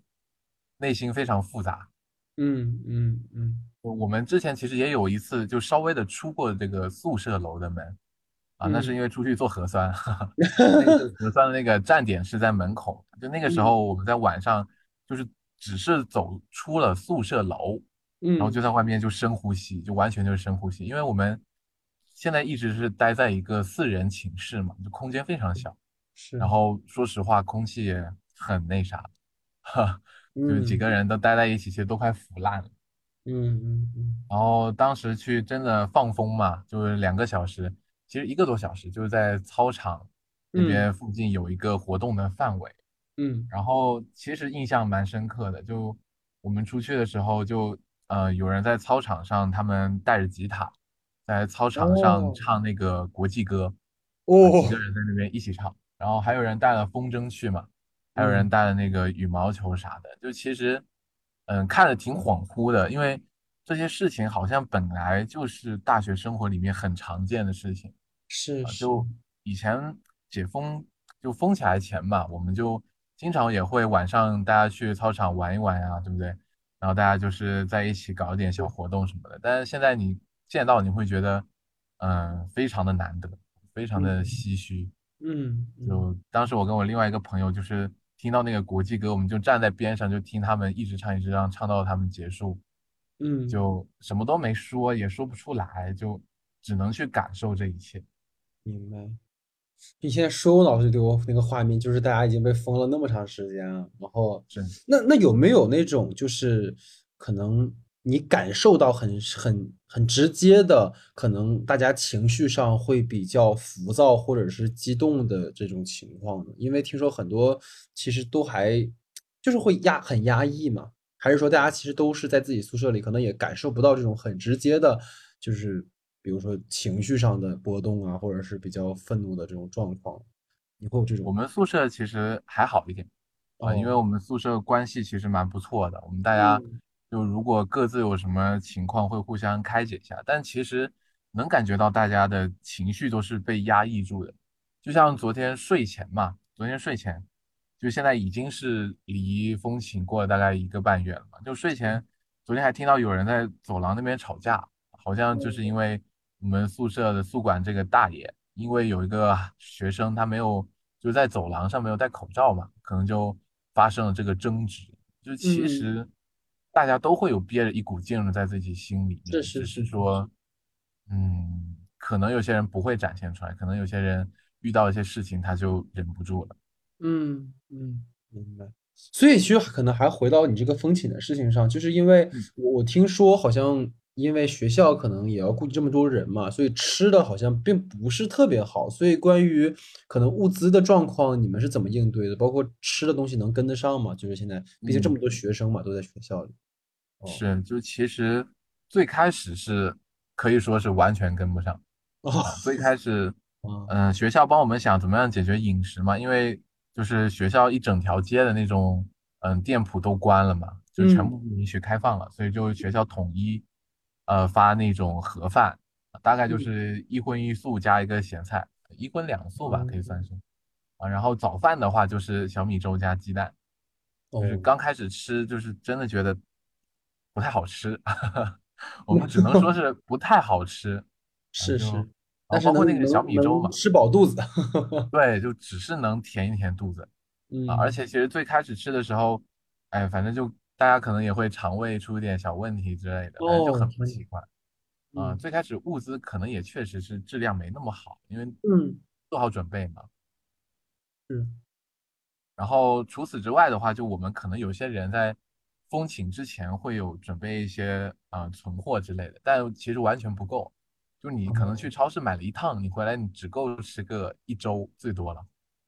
内心非常复杂。嗯嗯嗯。我们之前其实也有一次，就稍微的出过这个宿舍楼的门，啊，那是因为出去做核酸，那个核酸的那个站点是在门口，就那个时候我们在晚上，就是只是走出了宿舍楼，然后就在外面就深呼吸，就完全就是深呼吸，因为我们现在一直是待在一个四人寝室嘛，就空间非常小，是，然。后说实话空气也很那啥，哈，就是几个人都待在一起，其实都快腐烂了。嗯嗯嗯，然后当时去真的放风嘛，就是两个小时，其实一个多小时，就是在操场那边附近有一个活动的范围，嗯，然后其实印象蛮深刻的，就我们出去的时候，就呃有人在操场上，他们带着吉他，在操场上唱那个国际歌，哦，几个人在那边一起唱，然后还有人带了风筝去嘛，还有人带了那个羽毛球啥的，就其实。嗯，看着挺恍惚的，因为这些事情好像本来就是大学生活里面很常见的事情。是，就以前解封就封起来前吧，我们就经常也会晚上大家去操场玩一玩呀，对不对？然后大家就是在一起搞点小活动什么的。但是现在你见到，你会觉得，嗯，非常的难得，非常的唏嘘。嗯，就当时我跟我另外一个朋友，就是听到那个国际歌，我们就站在边上，就听他们一直唱，一直唱，唱到他们结束，嗯，就什么都没说，也说不出来，就只能去感受这一切。明白。你现在说，我脑子里有那个画面，就是大家已经被封了那么长时间，然后，那那有没有那种就是可能？你感受到很很很直接的，可能大家情绪上会比较浮躁或者是激动的这种情况呢？因为听说很多其实都还就是会压很压抑嘛，还是说大家其实都是在自己宿舍里，可能也感受不到这种很直接的，就是比如说情绪上的波动啊，或者是比较愤怒的这种状况，你会有这种？我们宿舍其实还好一点啊，因为我们宿舍关系其实蛮不错的，我们大家。就如果各自有什么情况，会互相开解一下，但其实能感觉到大家的情绪都是被压抑住的。就像昨天睡前嘛，昨天睡前，就现在已经是离风琴过了大概一个半月了嘛。就睡前，昨天还听到有人在走廊那边吵架，好像就是因为我们宿舍的宿管这个大爷，因为有一个学生他没有就在走廊上没有戴口罩嘛，可能就发生了这个争执。就其实。大家都会有憋着一股劲在自己心里面，只是说，嗯，可能有些人不会展现出来，可能有些人遇到一些事情他就忍不住了。嗯嗯，明白。所以其实可能还回到你这个风寝的事情上，就是因为我我听说好像因为学校可能也要顾及这么多人嘛，所以吃的好像并不是特别好。所以关于可能物资的状况，你们是怎么应对的？包括吃的东西能跟得上吗？就是现在毕竟这么多学生嘛，都在学校里。是，就其实最开始是可以说是完全跟不上。哦最开始，嗯，学校帮我们想怎么样解决饮食嘛，因为就是学校一整条街的那种，嗯，店铺都关了嘛，就全部不允许开放了，所以就学校统一，呃，发那种盒饭，大概就是一荤一素加一个咸菜，一荤两素吧，可以算是。啊，然后早饭的话就是小米粥加鸡蛋，就是刚开始吃就是真的觉得。不太好吃，我们只能说 是不太好吃。是是，包括那个小米粥嘛，吃饱肚子。对，就只是能填一填肚子。嗯，而且其实最开始吃的时候，哎，反正就大家可能也会肠胃出一点小问题之类的，反正就很不习惯。啊，最开始物资可能也确实是质量没那么好，因为嗯，做好准备嘛。是。然后除此之外的话，就我们可能有些人在。风请之前会有准备一些啊存货之类的，但其实完全不够。就你可能去超市买了一趟，你回来你只够吃个一周最多了。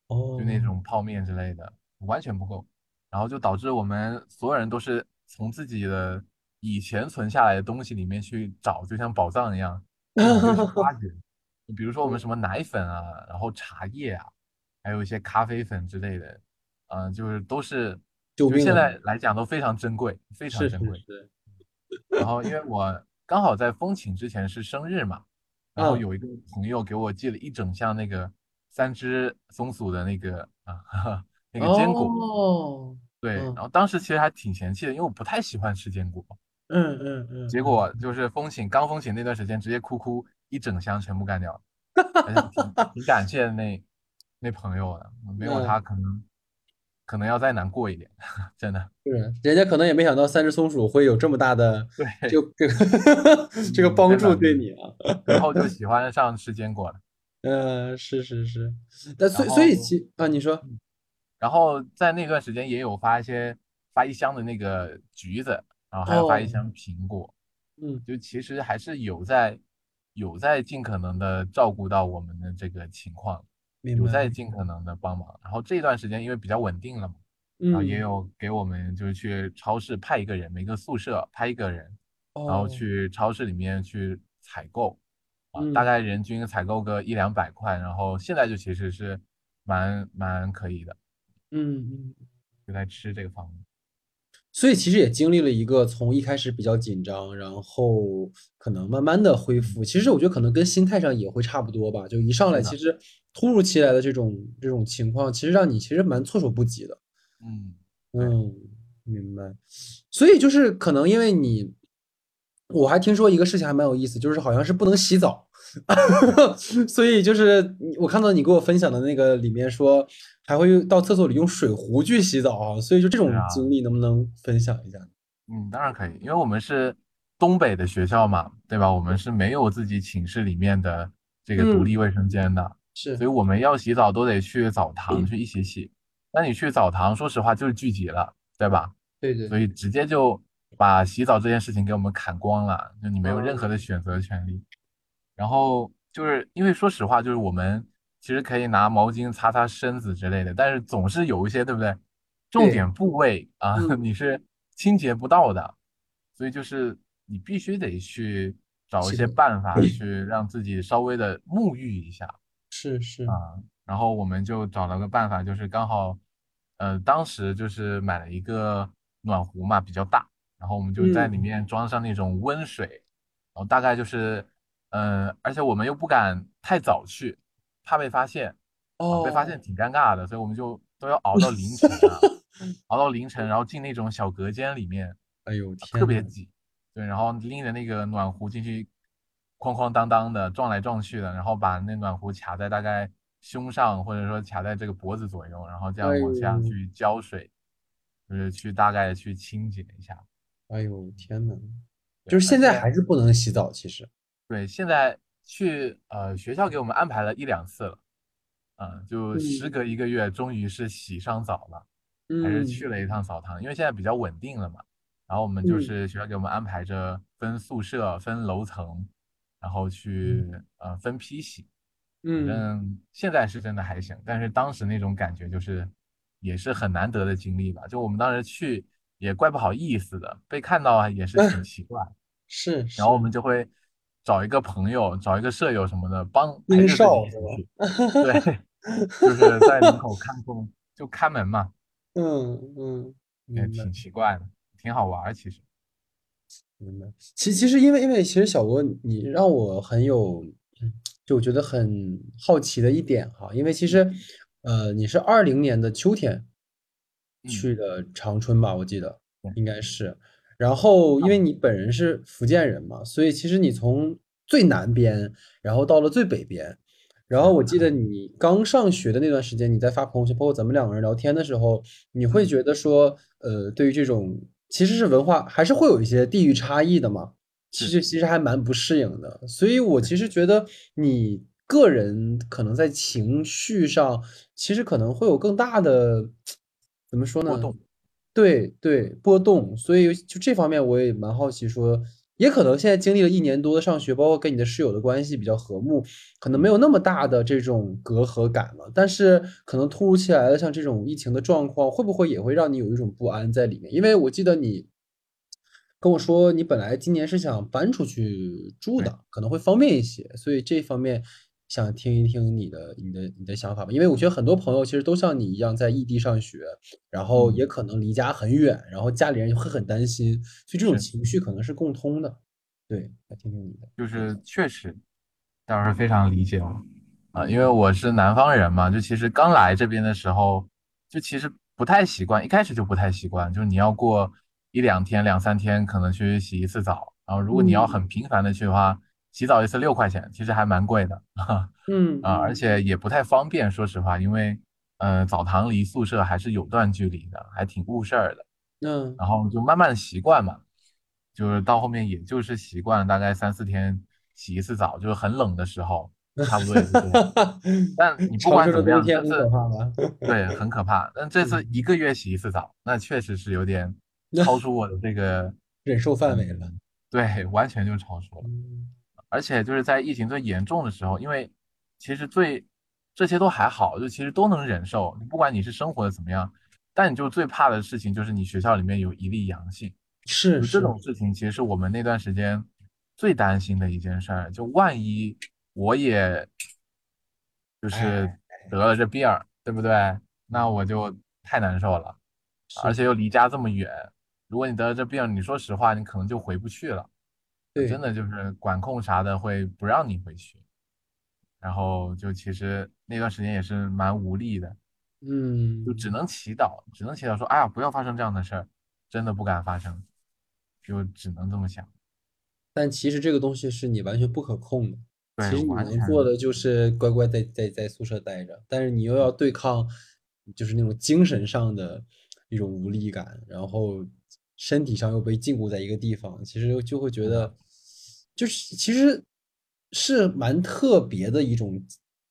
哦，就那种泡面之类的，完全不够。然后就导致我们所有人都是从自己的以前存下来的东西里面去找，就像宝藏一样 去挖掘。你比如说我们什么奶粉啊，然后茶叶啊，还有一些咖啡粉之类的，嗯，就是都是。就现在来讲都非常珍贵，非常珍贵。然后因为我刚好在风请之前是生日嘛，然后有一个朋友给我寄了一整箱那个三只松鼠的那个啊 那个坚果。哦。对，然后当时其实还挺嫌弃的，因为我不太喜欢吃坚果。嗯嗯嗯。结果就是风请刚风请那段时间，直接哭哭一整箱全部干掉了。挺 挺感谢那那朋友的，没有他可能。可能要再难过一点，真的是，人家可能也没想到三只松鼠会有这么大的，对，就这个 这个帮助对你啊，然后就喜欢上吃坚果了。嗯，是是是，但所以所以其啊，你说，然后在那段时间也有发一些发一箱的那个橘子，然后还有发一箱苹果，嗯，就其实还是有在有在尽可能的照顾到我们的这个情况。有在。尽可能的帮忙，然后这段时间因为比较稳定了嘛，然后也有给我们就是去超市派一个人，每个宿舍派一个人，然后去超市里面去采购，啊，大概人均采购个一两百块，然后现在就其实是蛮蛮可以的，嗯嗯，就在吃这个方面。所以其实也经历了一个从一开始比较紧张，然后可能慢慢的恢复。其实我觉得可能跟心态上也会差不多吧。就一上来，其实突如其来的这种这种情况，其实让你其实蛮措手不及的。嗯嗯，明白。所以就是可能因为你，我还听说一个事情还蛮有意思，就是好像是不能洗澡。所以就是我看到你给我分享的那个里面说，还会到厕所里用水壶去洗澡啊。所以就这种经历能不能分享一下？嗯，当然可以，因为我们是东北的学校嘛，对吧？我们是没有自己寝室里面的这个独立卫生间的，是，所以我们要洗澡都得去澡堂去一起洗。那你去澡堂，说实话就是聚集了，对吧？对对。所以直接就把洗澡这件事情给我们砍光了，就你没有任何的选择权利。然后就是因为说实话，就是我们其实可以拿毛巾擦擦身子之类的，但是总是有一些，对不对？重点部位啊，你是。清洁不到的，所以就是你必须得去找一些办法去让自己稍微的沐浴一下。是是啊，然后我们就找了个办法，就是刚好，呃，当时就是买了一个暖壶嘛，比较大，然后我们就在里面装上那种温水，然后大概就是，嗯，而且我们又不敢太早去，怕被发现，哦，被发现挺尴尬的，所以我们就 都要熬到凌晨啊。熬到凌晨，然后进那种小隔间里面，哎呦，特别挤，对，然后拎着那个暖壶进去，哐哐当当的撞来撞去的，然后把那暖壶卡在大概胸上，或者说卡在这个脖子左右，然后这样往下去浇水，就是去大概去清洁一下。哎呦天呐，就是现在还是不能洗澡，其实。对，现在去呃学校给我们安排了一两次了，嗯，就时隔一个月，终于是洗上澡了。还是去了一趟澡堂，因为现在比较稳定了嘛。然后我们就是学校给我们安排着分宿舍、分楼层，然后去呃分批洗。反正现在是真的还行，但是当时那种感觉就是也是很难得的经历吧。就我们当时去也怪不好意思的，被看到啊也是挺 奇怪。是。然后我们就会找一个朋友、找一个舍友什么的帮陪着自己去。对，就是在门口看风，就看门嘛。嗯嗯，也挺奇怪的，挺好玩其实。明白。其其实因为因为其实小罗你让我很有，就我觉得很好奇的一点哈，因为其实呃你是二零年的秋天去的长春吧，我记得应该是。然后因为你本人是福建人嘛，所以其实你从最南边，然后到了最北边。然后我记得你刚上学的那段时间，你在发朋友圈，包括咱们两个人聊天的时候，你会觉得说，呃，对于这种其实是文化，还是会有一些地域差异的嘛？其实其实还蛮不适应的。所以我其实觉得你个人可能在情绪上，其实可能会有更大的，怎么说呢？波动。对对，波动。所以就这方面我也蛮好奇说。也可能现在经历了一年多的上学，包括跟你的室友的关系比较和睦，可能没有那么大的这种隔阂感了。但是可能突如其来的像这种疫情的状况，会不会也会让你有一种不安在里面？因为我记得你跟我说，你本来今年是想搬出去住的，可能会方便一些，所以这方面。想听一听你的、你的、你的想法吧，因为我觉得很多朋友其实都像你一样在异地上学，然后也可能离家很远，然后家里人会很担心，所以这种情绪可能是共通的。对，来听听你的。就是确实，倒是非常理解我啊，因为我是南方人嘛，就其实刚来这边的时候，就其实不太习惯，一开始就不太习惯，就是你要过一两天、两三天可能去洗一次澡，然后如果你要很频繁的去的话。洗澡一次六块钱，其实还蛮贵的，嗯。啊，而且也不太方便，说实话，因为呃澡堂离宿舍还是有段距离的，还挺误事儿的，嗯，然后就慢慢习惯嘛，就是到后面也就是习惯了，大概三四天洗一次澡，就是很冷的时候，差不多也是这样。但你不管怎么样，这次对很可怕，但这次一个月洗一次澡，那确实是有点 超出我的这个忍受范围了，对，完全就超出了。而且就是在疫情最严重的时候，因为其实最这些都还好，就其实都能忍受。你不管你是生活的怎么样，但你就最怕的事情就是你学校里面有一例阳性，是这种事情，其实是我们那段时间最担心的一件事儿。就万一我也就是得了这病儿，对不对？那我就太难受了，而且又离家这么远。如果你得了这病，你说实话，你可能就回不去了。对，真的就是管控啥的会不让你回去，然后就其实那段时间也是蛮无力的，嗯，就只能祈祷，只能祈祷说，哎呀，不要发生这样的事儿，真的不敢发生，就只能这么想。但其实这个东西是你完全不可控的，其实你能做的就是乖乖在在在宿舍待着，但是你又要对抗，就是那种精神上的一种无力感，然后身体上又被禁锢在一个地方，其实就会觉得，就是其实是蛮特别的一种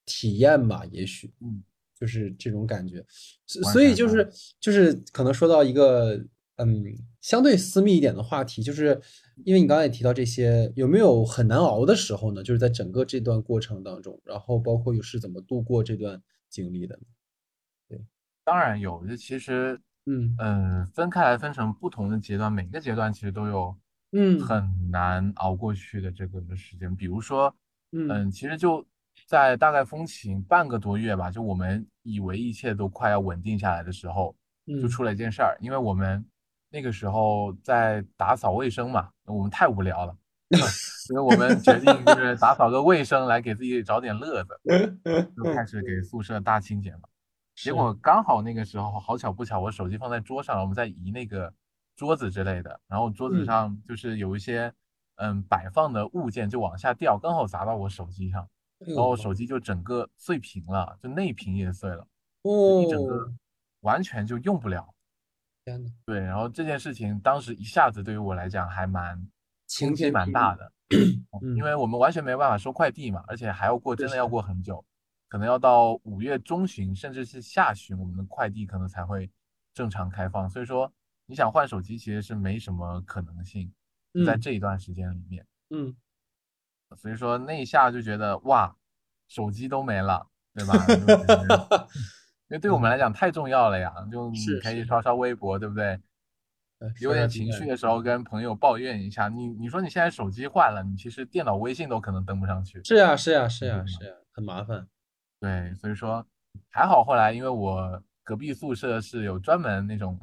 体验吧，也许，嗯，就是这种感觉，所以就是就是可能说到一个嗯相对私密一点的话题，就是。因为你刚才也提到这些，有没有很难熬的时候呢？就是在整个这段过程当中，然后包括又是怎么度过这段经历的呢？对，当然有。这其实，嗯嗯，分开来分成不同的阶段，每个阶段其实都有嗯很难熬过去的这个时间。比如说，嗯，其实就在大概风行半个多月吧，就我们以为一切都快要稳定下来的时候，就出了一件事儿，因为我们。那个时候在打扫卫生嘛，我们太无聊了，所以我们决定就是打扫个卫生来给自己找点乐子，就开始给宿舍大清洁嘛。结果刚好那个时候好巧不巧，我手机放在桌上，我们在移那个桌子之类的，然后桌子上就是有一些嗯摆放的物件就往下掉，刚好砸到我手机上，然后手机就整个碎屏了，就内屏也碎了，一整个完全就用不了。对，然后这件事情当时一下子对于我来讲还蛮冲击蛮大的，因为我们完全没办法收快递嘛，而且还要过，真的要过很久，可能要到五月中旬甚至是下旬，我们的快递可能才会正常开放。所以说，你想换手机其实是没什么可能性，在这一段时间里面，嗯，所以说那一下就觉得哇，手机都没了，对吧？因为对我们来讲太重要了呀，就你可以刷刷微博，对不对？有点情绪的时候跟朋友抱怨一下。你你说你现在手机坏了，你其实电脑微信都可能登不上去。是呀是呀是呀是呀，很麻烦。对，所以说还好后来因为我隔壁宿舍是有专门那种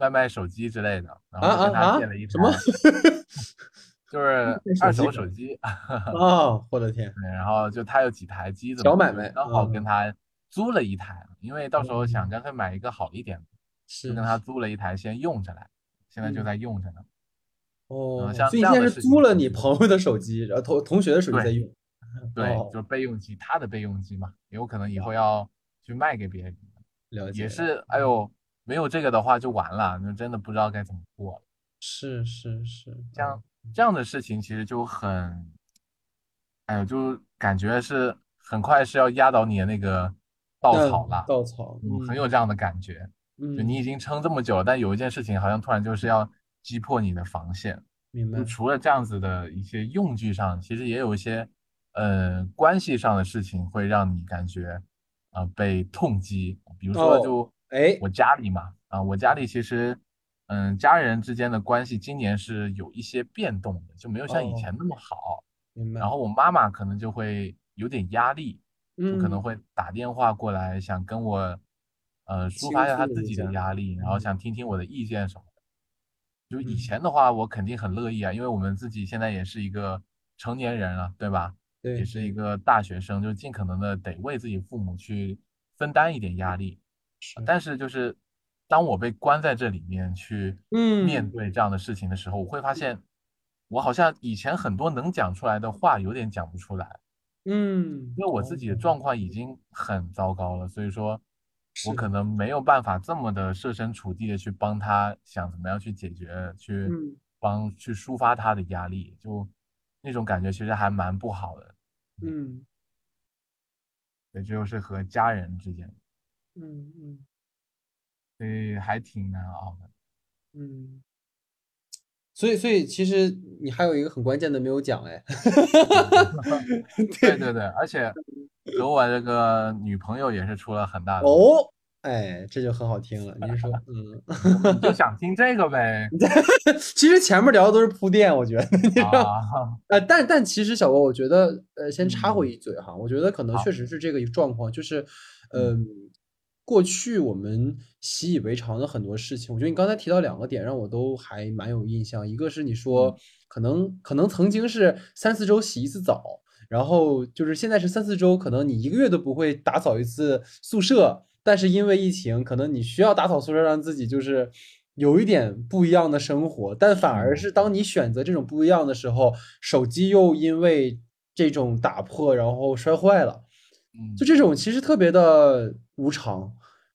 外卖手机之类的，然后跟他借了一台，什么？就是 二手手机。哦，我的天！对，然后就他有几台机子，小买卖，刚好跟他。租了一台，因为到时候想干脆买一个好一点的，是跟他租了一台先用着来，现在就在用着呢。哦，像所以现在是租了你朋友的手机，然后同同学的手机在用。对，就是备用机，他的备用机嘛，有可能以后要去卖给别人。了解。也是，哎呦，没有这个的话就完了，那真的不知道该怎么过了。是是是，像这样的事情其实就很，哎呦，就感觉是很快是要压倒你的那个。稻草了，稻草，嗯，很有这样的感觉，嗯，就你已经撑这么久了，但有一件事情好像突然就是要击破你的防线，明白？除了这样子的一些用具上，其实也有一些，呃，关系上的事情会让你感觉，啊，被痛击。比如说，就，哎，我家里嘛，啊，我家里其实，嗯，家人之间的关系今年是有一些变动的，就没有像以前那么好，明白？然后我妈妈可能就会有点压力。就可能会打电话过来，想跟我，呃，抒发一下她自己的压力，然后想听听我的意见什么的。就以前的话，我肯定很乐意啊，因为我们自己现在也是一个成年人了，对吧？对，也是一个大学生，就尽可能的得为自己父母去分担一点压力。但是就是当我被关在这里面去面对这样的事情的时候，我会发现，我好像以前很多能讲出来的话，有点讲不出来。嗯，因为我自己的状况已经很糟糕了，所以说，我可。能没有办法这么的设身处地的去帮他想怎么样去解决，去帮去抒发他的压力，就那种感觉其实还蛮不好的。嗯，对，这就是和家人之间，嗯嗯，所以还挺难熬的。嗯。所以，所以其实你还有一个很关键的没有讲哎，对对对，而且和我这个女朋友也是出了很大的哦，哎，这就很好听了。您说，嗯，你就想听这个呗？其实前面聊的都是铺垫，我觉得。呃，但但其实小郭，我觉得，呃，先插回一嘴哈，我觉得可能确实是这个状况，就是，嗯。过去我们习以为常的很多事情，我觉得你刚才提到两个点，让我都还蛮有印象。一个是你说可能可能曾经是三四周洗一次澡，然后就是现在是三四周，可能你一个月都不会打扫一次宿舍。但是因为疫情，可能你需要打扫宿舍，让自己就是有一点不一样的生活。但反而是当你选择这种不一样的时候，手机又因为这种打破，然后摔坏了，嗯，就这种其实特别的无常。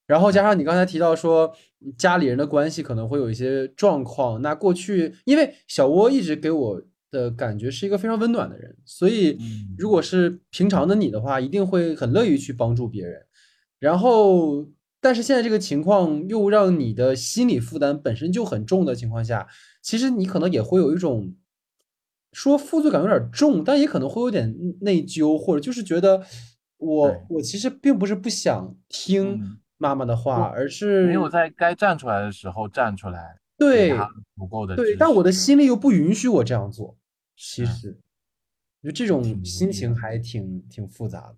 然后加上你刚才提到说家里人的关系可能会有一些状况，那过去因为小窝一直给我的感觉是一个非常温暖的人，所以如果是平常的你的话，一定会很乐于去帮助别人。然后，但是现在这个情况又让你的心理负担本身就很重的情况下，其实你可能也会有一种说负罪感有点重，但也可能会有点内疚，或者就是觉得我我其实并不是不想听。妈妈的话，而是没有在该站出来的时候站出来，对足够的对，但我的心里又不允许我这样做。其实，就这种心情还挺挺复杂的。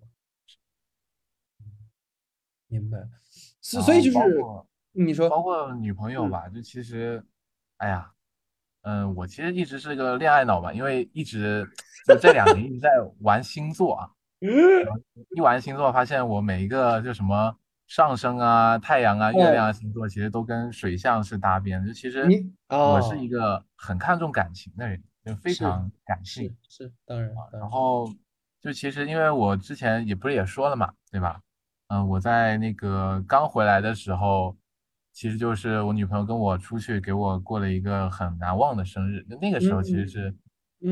明白，所以就是你说，包括女朋友吧，就其实，哎呀，嗯，我其实一直是个恋爱脑吧，因为一直就这两年一直在玩星座啊，一玩星座发现我每一个就什么。上升啊，太阳啊，月亮啊星座其实都跟水象是搭边的。就其实我是一个很看重感情的人，就非常感性。是当然。然后就其实因为我之前也不是也说了嘛，对吧？嗯，我在那个刚回来的时候，其实就是我女朋友跟我出去给我过了一个很难忘的生日。那那个时候其实是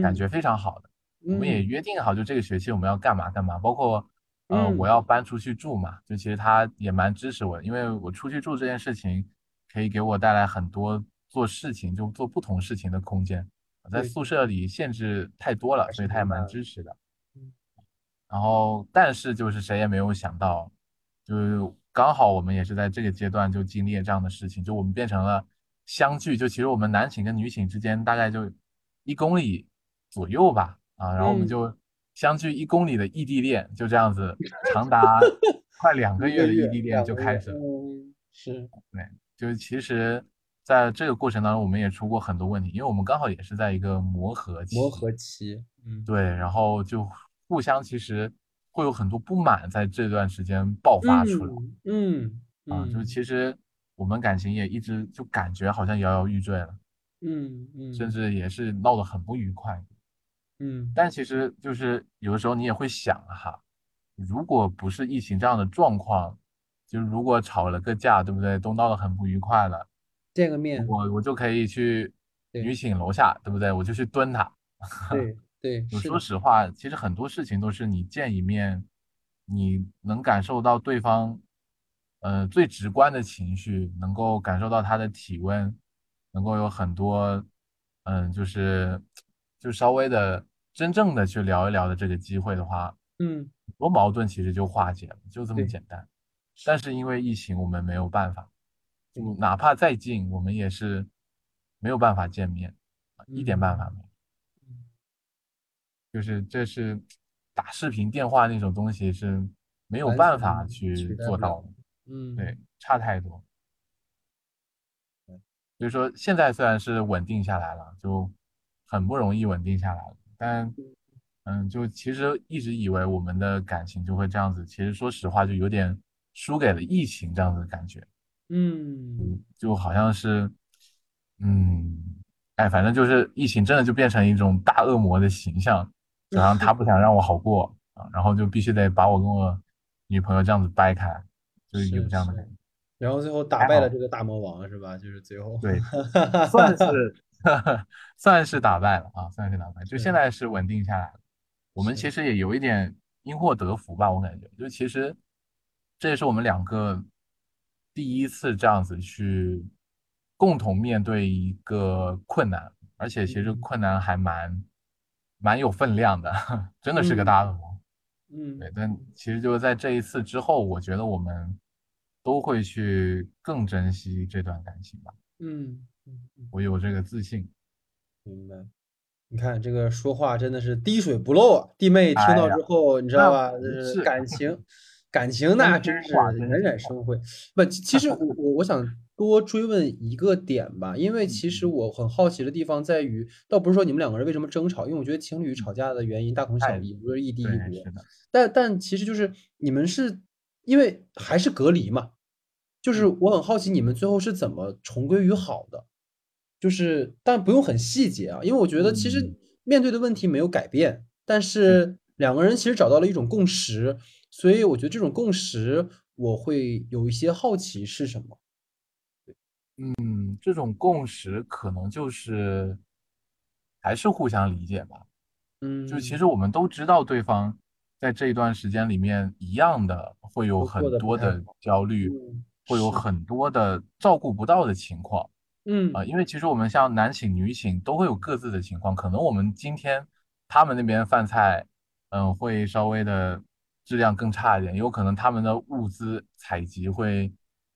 感觉非常好的。我们也约定好，就这个学期我们要干嘛干嘛，包括。呃，我要搬出去住嘛，就其实他也蛮支持我，因为我出去住这件事情可以给我带来很多做事情就做不同事情的空间，在宿舍里限制太多了，所以他也蛮支持的。然后但是就是谁也没有想到，就是刚好我们也是在这个阶段就经历了这样的事情，就我们变成了相距，就其实我们男寝跟女寝之间大概就一公里左右吧，啊，然后我们就。相距一公里的异地恋就这样子，长达快两个月的异地恋就开始了。是，对，就是其实在这个过程当中，我们也出过很多问题，因为我们刚好也是在一个磨合期。磨合期，嗯，对，然后就互相其实会有很多不满，在这段时间爆发出来。嗯，啊，就其实我们感情也一直就感觉好像摇摇欲坠了。嗯嗯，甚至也是闹得很不愉快。嗯，但其实就是有的时候你也会想哈，如果不是疫情这样的状况，就如果吵了个架，对不对？都闹得很不愉快了，见个面，我我就可以去女寝楼下，对不对？我就去蹲他。对对，我说实话，其实很多事情都是你见一面，你能感受到对方，呃，最直观的情绪，能够感受到他的体温，能够有很多，嗯，就是。就稍微的真正的去聊一聊的这个机会的话，嗯，很多矛盾其实就化解了，就这么简单。但是因为疫情，我们没有办法，就哪怕再近，我们也是没有办法见面，一点办法没有。就是这是打视频电话那种东西是没有办法去做到的，嗯，对，差太多。所以说现在虽然是稳定下来了，就。很不容易稳定下来了，但，嗯，就其实一直以为我们的感情就会这样子，其实说实话就有点输给了疫情这样子的感觉，嗯，就好像是，嗯，哎，反正就是疫情真的就变成一种大恶魔的形象，然后他不想让我好过 啊，然后就必须得把我跟我女朋友这样子掰开，就是有这样的感觉，然后最后打败了这个大魔王是吧？就是最后对，算是。算是打败了啊，算是打败，就现在是稳定下来了。我们其实也有一点因祸得福吧，我感觉，就其实这也是我们两个第一次这样子去共同面对一个困难，而且其实困难还蛮蛮有分量的，真的是个大恶魔。嗯，对，但其实就是在这一次之后，我觉得我们都会去更珍惜这段感情吧。嗯。我有这个自信，明白？你看这个说话真的是滴水不漏啊！弟妹听到之后，你知道吧？就是感情，感情那真是冉冉生辉。不，其 实我我我想多追问一个点吧，因为其实我很好奇的地方在于，倒不是说你们两个人为什么争吵，因为我觉得情侣吵架的原因大同小异，不是异地异国。但但其实就是你们是因为还是隔离嘛？就是我很好奇你们最后是怎么重归于好的？就是，但不用很细节啊，因为我觉得其实面对的问题没有改变，但是两个人其实找到了一种共识，所以我觉得这种共识我会有一些好奇是什么。嗯，这种共识可能就是还是互相理解吧。嗯，就其实我们都知道对方在这一段时间里面一样的会有很多的焦虑，会有很多的照顾不到的情况。嗯。啊，因为其实我们像男请女请都会有各自的情况，可能我们今天他们那边饭菜，嗯，会稍微的质量更差一点，也有可能他们的物资采集会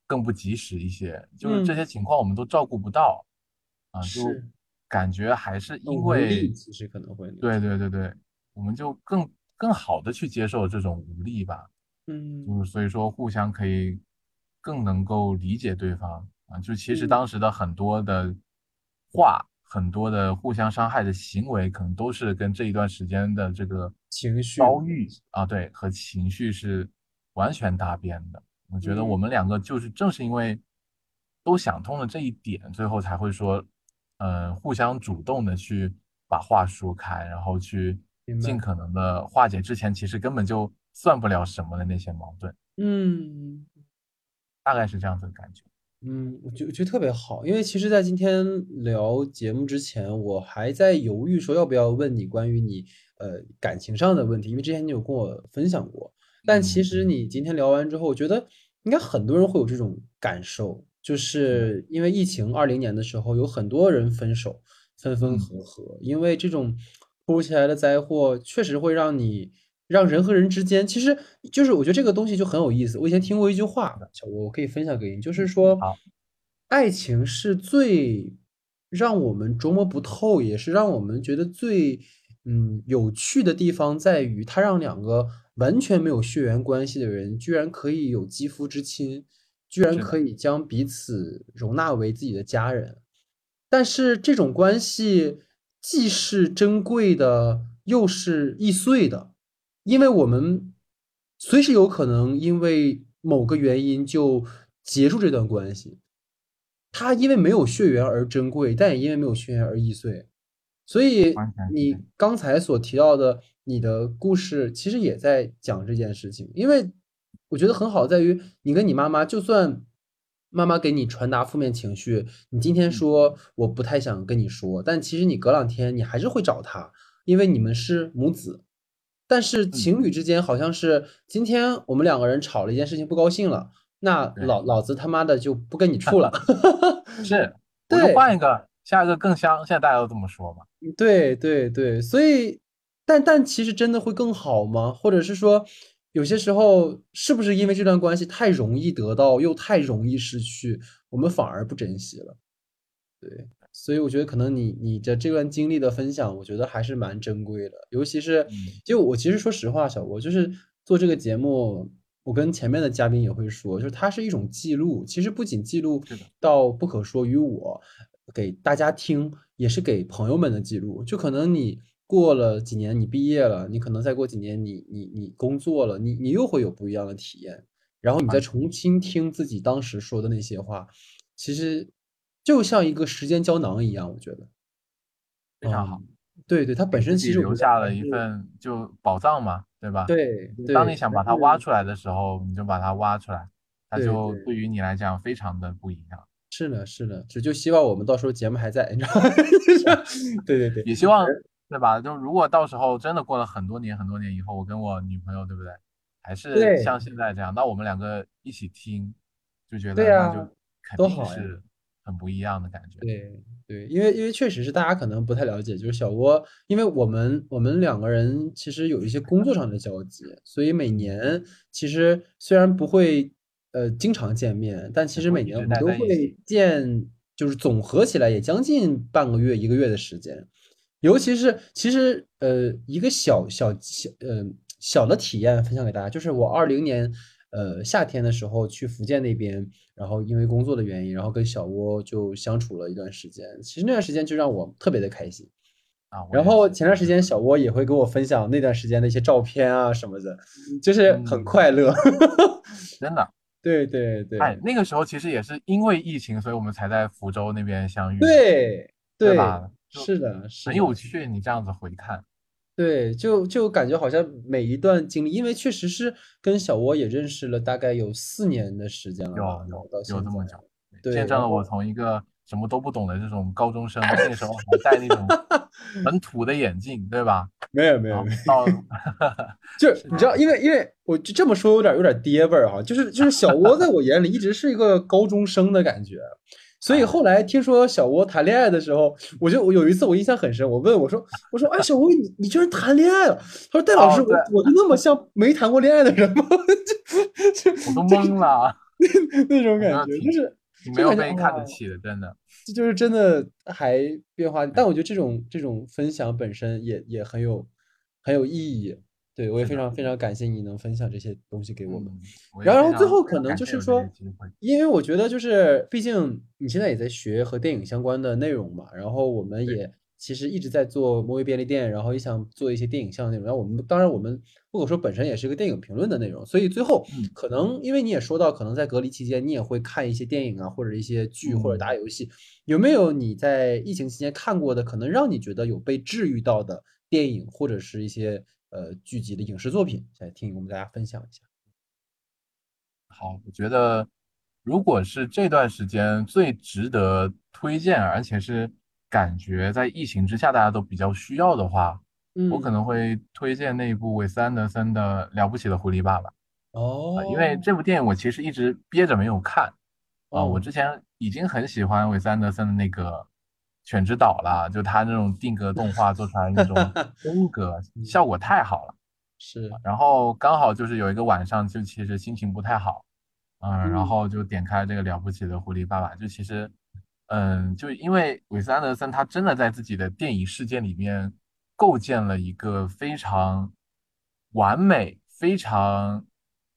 更不及时一些，就是这些情况我们都照顾不到，啊，就感觉还是因为其实可能会对对对对，我们就更更好的去接受这种无力吧，嗯，就是所以说互相可以更能够理解对方。啊，就其实当时的很多的话，很多的互相伤害的行为，可能都是跟这一段时间的这个情绪遭遇啊，对，和情绪是完全搭边的。我觉得我们两个就是正是因为都想通了这一点，最后才会说，呃，互相主动的去把话说开，然后去尽可能的化解之前其实根本就算不了什么的那些矛盾。嗯，大概是这样子的感觉。嗯，我觉我觉得特别好，因为其实，在今天聊节目之前，我还在犹豫说要不要问你关于你呃感情上的问题，因为之前你有跟我分享过。但其实你今天聊完之后，我觉得应该很多人会有这种感受，就是因为疫情二零年的时候，有很多人分手，分分合合，因为这种突如其来的灾祸，确实会让你。让人和人之间，其实就是我觉得这个东西就很有意思。我以前听过一句话，小我可以分享给你，就是说，爱情是最让我们琢磨不透，也是让我们觉得最嗯有趣的地方，在于它让两个完全没有血缘关系的人，居然可以有肌肤之亲，居然可以将彼此容纳为自己的家人。但是这种关系既是珍贵的，又是易碎的。因为我们随时有可能因为某个原因就结束这段关系，他因为没有血缘而珍贵，但也因为没有血缘而易碎。所以你刚才所提到的你的故事，其实也在讲这件事情。因为我觉得很好，在于你跟你妈妈，就算妈妈给你传达负面情绪，你今天说我不太想跟你说，但其实你隔两天你还是会找她，因为你们是母子。但是情侣之间好像是今天我们两个人吵了一件事情不高兴了，那老老子他妈的就不跟你处了，是，我就换一个，下一个更香。现在大家都这么说嘛？对对对，所以，但但其实真的会更好吗？或者是说，有些时候是不是因为这段关系太容易得到，又太容易失去，我们反而不珍惜了？对。所以我觉得可能你你的这段经历的分享，我觉得还是蛮珍贵的。尤其是，就我其实说实话，小郭就是做这个节目，我跟前面的嘉宾也会说，就是它是一种记录。其实不仅记录到不可说于我给大家听，也是给朋友们的记录。就可能你过了几年，你毕业了，你可能再过几年，你你你工作了，你你又会有不一样的体验。然后你再重新听自己当时说的那些话，其实。就像一个时间胶囊一样，我觉得非常好。对对，它本身其实留下了一份就宝藏嘛，对吧？对。当你想把它挖出来的时候，你就把它挖出来，它就对于你来讲非常的不一样。是的，是的，只就希望我们到时候节目还在，你知道吗？对 对 对，也希望对吧？就如果到时候真的过了很多年很多年以后，我跟我女朋友，对不对？还是像现在这样，那我们两个一起听，就觉得那就肯定是。很不一样的感觉，对对，因为因为确实是大家可能不太了解，就是小窝，因为我们我们两个人其实有一些工作上的交集，所以每年其实虽然不会呃经常见面，但其实每年我们都会见，就是总合起来也将近半个月一个月的时间，尤其是其实呃一个小小小呃小的体验分享给大家，就是我二零年。呃，夏天的时候去福建那边，然后因为工作的原因，然后跟小窝就相处了一段时间。其实那段时间就让我特别的开心啊。然后前段时间小窝也会给我分享那段时间的一些照片啊什么的，就是很快乐。真的，对对对。哎，那个时候其实也是因为疫情，所以我们才在福州那边相遇。对对吧？是的，很有趣。你这样子回看。对，就就感觉好像每一段经历，因为确实是跟小窝也认识了大概有四年的时间了，有有有这么久，对，见证了我从一个什么都不懂的这种高中生，那时候还戴那种很土的眼镜，对吧？没有没有没有，就 你知道，因为因为我就这么说有点有点爹味儿哈，就是就是小窝在我眼里一直是一个高中生的感觉。所以后来听说小窝谈恋爱的时候，我就我有一次我印象很深，我问我说我说哎小窝你你居然谈恋爱了？他说戴老师我我就那么像没谈过恋爱的人吗？我都懵了，那 那种感觉就是没有被看得起的，真的，这就是真的还变化。但我觉得这种这种分享本身也也很有很有意义。对，我也非常非常感谢你能分享这些东西给我们。然后最后可能就是说，因为我觉得就是，毕竟你现在也在学和电影相关的内容嘛。然后我们也其实一直在做魔威便利店，然后也想做一些电影项的内容。然后我们当然我们不可说本身也是一个电影评论的内容，所以最后可能因为你也说到，可能在隔离期间你也会看一些电影啊，或者一些剧或者打游戏。有没有你在疫情期间看过的，可能让你觉得有被治愈到的电影或者是一些？呃，剧集的影视作品，来听我们大家分享一下。好，我觉得如果是这段时间最值得推荐，而且是感觉在疫情之下大家都比较需要的话，我可能会推荐那部韦斯安德森的《了不起的狐狸爸爸》。哦，因为这部电影我其实一直憋着没有看啊，我之前已经很喜欢韦斯安德森的那个。犬之岛啦，就他那种定格动画做出来那种 风格，效果太好了。是，然后刚好就是有一个晚上，就其实心情不太好，嗯，然后就点开这个了不起的狐狸爸爸，就其实，嗯，就因为韦斯安德森他真的在自己的电影世界里面构建了一个非常完美、非常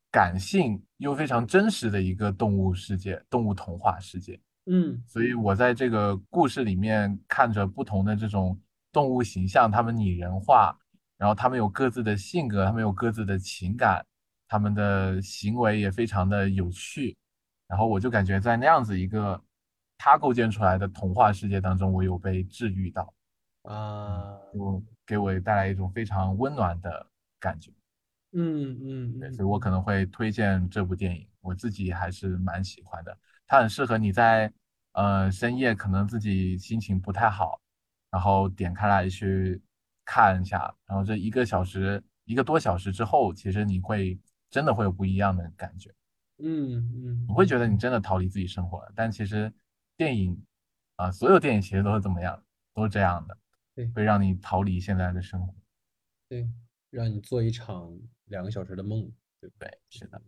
感性又非常真实的一个动物世界、动物童话世界。嗯，所以我在这个故事里面看着不同的这种动物形象，它们拟人化，然后它们有各自的性格，它们有各自的情感，它们的行为也非常的有趣，然后我就感觉在那样子一个他构建出来的童话世界当中，我有被治愈到，啊，就给我带来一种非常温暖的感觉。嗯嗯，对，所以我可能会推荐这部电影，我自己还是蛮喜欢的。它很适合你在呃深夜可能自己心情不太好，然后点开来去看一下，然后这一个小时一个多小时之后，其实你会真的会有不一样的感觉，嗯嗯，你会觉得你真的逃离自己生活了。但其实电影啊，所有电影其实都是怎么样，都是这样的，对，会让你逃离现在的生活，对，让你做一场两个小时的梦，对不对？是的，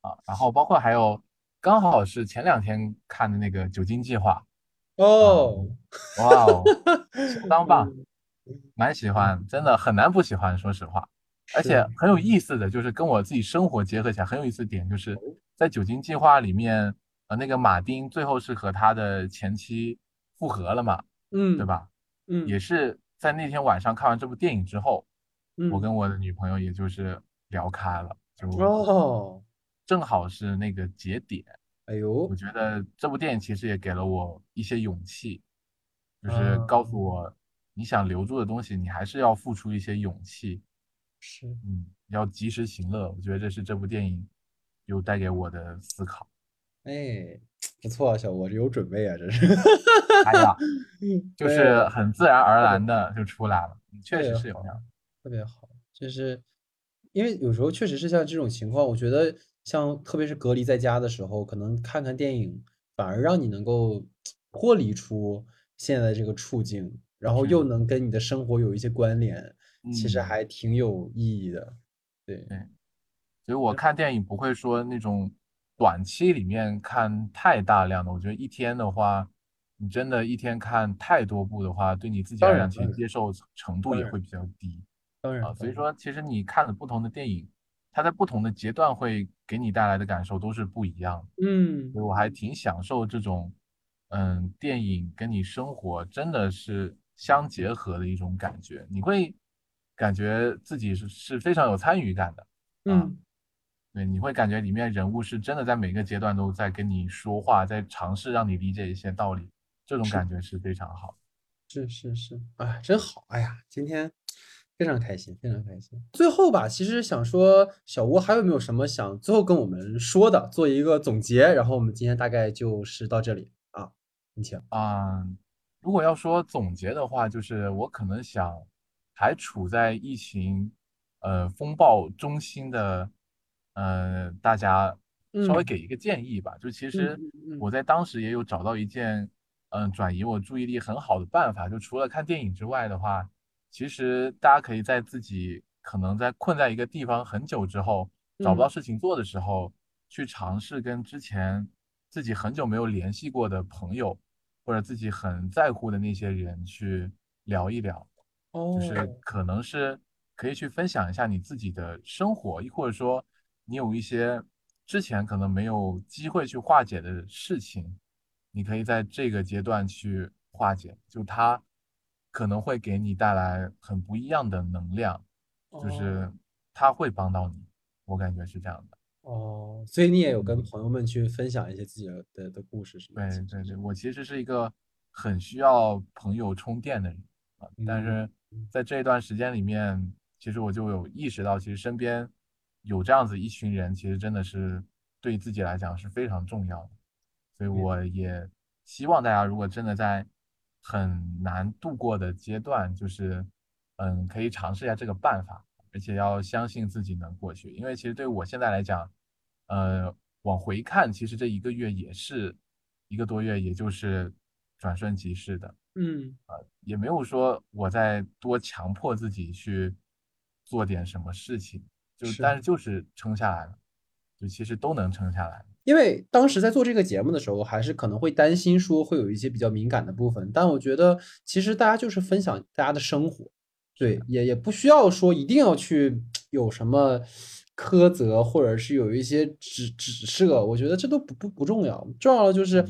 啊，然后包括还有。刚好是前两天看的那个《酒精计划》哦，哇哦，相当棒，蛮喜欢，真的很难不喜欢，说实话。而且很有意思的就是跟我自己生活结合起来很有意思的点，就是在《酒精计划》里面，呃，那个马丁最后是和他的前妻复合了嘛，嗯，对吧？嗯，也是在那天晚上看完这部电影之后，嗯，我跟我的女朋友也就是聊开了，就哦。正好是那个节点，哎呦，我觉得这部电影其实也给了我一些勇气，就是告诉我，你想留住的东西，你还是要付出一些勇气，是，嗯，要及时行乐。我觉得这是这部电影有带给我的思考。哎，不错，小我这有准备啊，这是，哎呀，就是很自然而然的就出来了，确实是有样，特别好，就是因为有时候确实是像这种情况，我觉得。像特别是隔离在家的时候，可能看看电影，反而让你能够脱离出现在这个处境，然后又能跟你的生活有一些关联，其实还挺有意义的。对对，所以我看电影不会说那种短期里面看太大量的，我觉得一天的话，你真的一天看太多部的话，对你自己来讲，其实接受程度也会比较低。当然啊，所以说其实你看了不同的电影。它在不同的阶段会给你带来的感受都是不一样的，嗯，所以我还挺享受这种，嗯，电影跟你生活真的是相结合的一种感觉，你会感觉自己是是非常有参与感的，嗯，对，你会感觉里面人物是真的在每个阶段都在跟你说话，在尝试让你理解一些道理，这种感觉是非常好，是是是，哎，真好，哎呀，今天。非常开心，非常开心。最后吧，其实想说，小窝还有没有什么想最后跟我们说的，做一个总结。然后我们今天大概就是到这里啊，你请啊。如果要说总结的话，就是我可能想，还处在疫情呃风暴中心的，呃，大家稍微给一个建议吧。就其实我在当时也有找到一件，嗯，转移我注意力很好的办法。就除了看电影之外的话，其实大家可以在自己可能在困在一个地方很久之后，找不到事情做的时候，去尝试跟之前自己很久没有联系过的朋友。或者自己很在乎的那些人去聊一聊，就是可能是可以去分享一下你自己的生活，或者说你有一些之前可能没有机会去化解的事情，你可以在这个阶段去化解，就它可能会给你带来很不一样的能量，就是它会帮到你，我感觉是这样的。哦，所以你也有跟朋友们去分享一些自己的的故事，是吗？对对对，我其实是一个很需要朋友充电的人啊，但是在这一段时间里面，其实我就有意识到，其实身边有这样子一群人，其实真的是对自己来讲是非常重要的。所以我也希望大家，如果真的在很难度过的阶段，就是嗯，可以尝试一下这个办法。而且要相信自己能过去，因为其实对我现在来讲，呃，往回看，其实这一个月也是一个多月，也就是转瞬即逝的，嗯，呃，也没有说我在多强迫自己去做点什么事情，就但是就是撑下来了，就其实都能撑下来。因为当时在做这个节目的时候，还是可能会担心说会有一些比较敏感的部分，但我觉得其实大家就是分享大家的生活。对，也也不需要说一定要去有什么苛责，或者是有一些指指涉，我觉得这都不不不重要。重要的就是，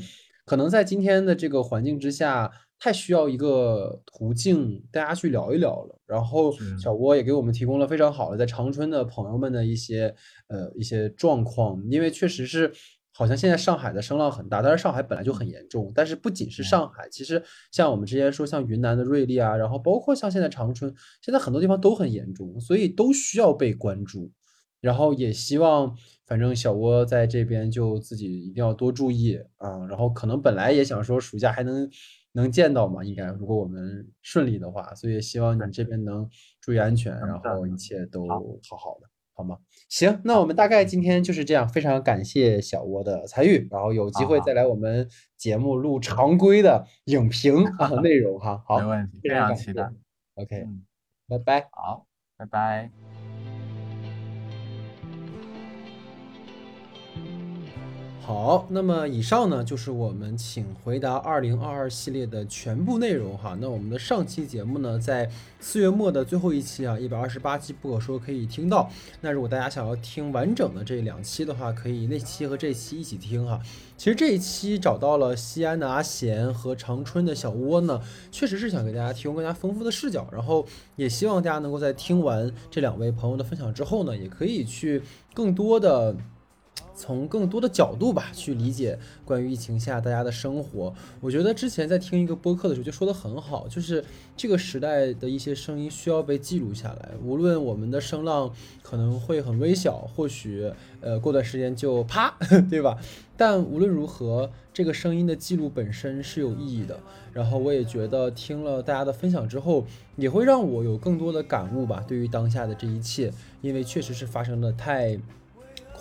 可能在今天的这个环境之下，太需要一个途径，大家去聊一聊了。然后小窝也给我们提供了非常好的在长春的朋友们的一些呃一些状况，因为确实是。好像现在上海的声浪很大，但是上海本来就很严重。但是不仅是上海，其实像我们之前说，像云南的瑞丽啊，然后包括像现在长春，现在很多地方都很严重，所以都需要被关注。然后也希望，反正小窝在这边就自己一定要多注意啊。然后可能本来也想说暑假还能能见到吗，应该如果我们顺利的话，所以希望你这边能注意安全，然后一切都好好的。好吗？行，那我们大概今天就是这样。非常感谢小窝的参与，然后有机会再来我们节目录常规的影评 啊内容哈。好，没问题，非常期待。OK，拜拜。好，拜拜。好，那么以上呢就是我们请回答二零二二系列的全部内容哈。那我们的上期节目呢，在四月末的最后一期啊，一百二十八期不可说可以听到。那如果大家想要听完整的这两期的话，可以那期和这期一起听哈。其实这一期找到了西安的阿贤和长春的小窝呢，确实是想给大家提供更加丰富的视角，然后也希望大家能够在听完这两位朋友的分享之后呢，也可以去更多的。从更多的角度吧，去理解关于疫情下大家的生活。我觉得之前在听一个播客的时候就说的很好，就是这个时代的一些声音需要被记录下来。无论我们的声浪可能会很微小，或许呃过段时间就啪，对吧？但无论如何，这个声音的记录本身是有意义的。然后我也觉得听了大家的分享之后，也会让我有更多的感悟吧。对于当下的这一切，因为确实是发生的太。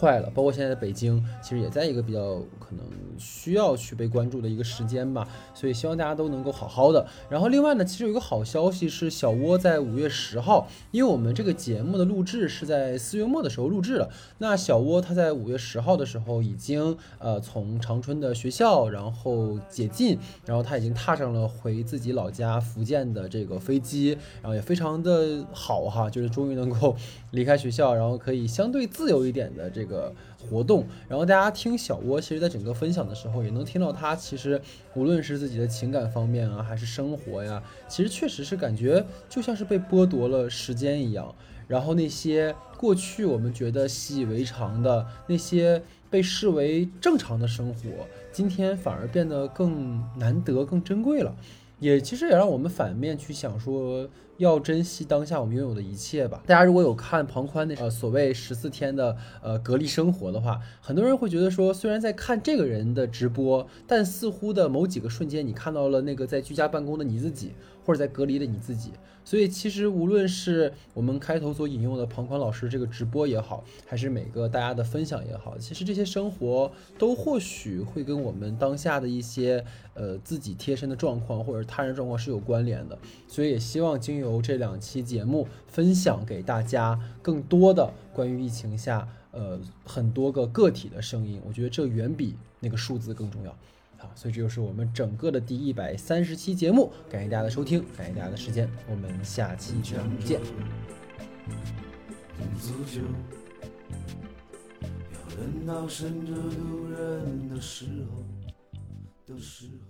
快了，包括现在的北京，其实也在一个比较可能需要去被关注的一个时间吧，所以希望大家都能够好好的。然后另外呢，其实有一个好消息是，小窝在五月十号，因为我们这个节目的录制是在四月末的时候录制了，那小窝他在五月十号的时候已经呃从长春的学校然后解禁，然后他已经踏上了回自己老家福建的这个飞机，然后也非常的好哈，就是终于能够离开学校，然后可以相对自由一点的。这个活动，然后大家听小窝，其实在整个分享的时候，也能听到他其实无论是自己的情感方面啊，还是生活呀，其实确实是感觉就像是被剥夺了时间一样。然后那些过去我们觉得习以为常的那些被视为正常的生活，今天反而变得更难得、更珍贵了。也其实也让我们反面去想说。要珍惜当下我们拥有的一切吧。大家如果有看庞宽那呃所谓十四天的呃隔离生活的话，很多人会觉得说，虽然在看这个人的直播，但似乎的某几个瞬间，你看到了那个在居家办公的你自己，或者在隔离的你自己。所以其实无论是我们开头所引用的庞宽老师这个直播也好，还是每个大家的分享也好，其实这些生活都或许会跟我们当下的一些呃自己贴身的状况或者他人状况是有关联的。所以也希望经由这两期节目分享给大家更多的关于疫情下呃很多个个体的声音。我觉得这远比那个数字更重要。所以这就是我们整个的第一百三十期节目，感谢大家的收听，感谢大家的时间，我们下期节目见。要等到生着路人的时候的时候。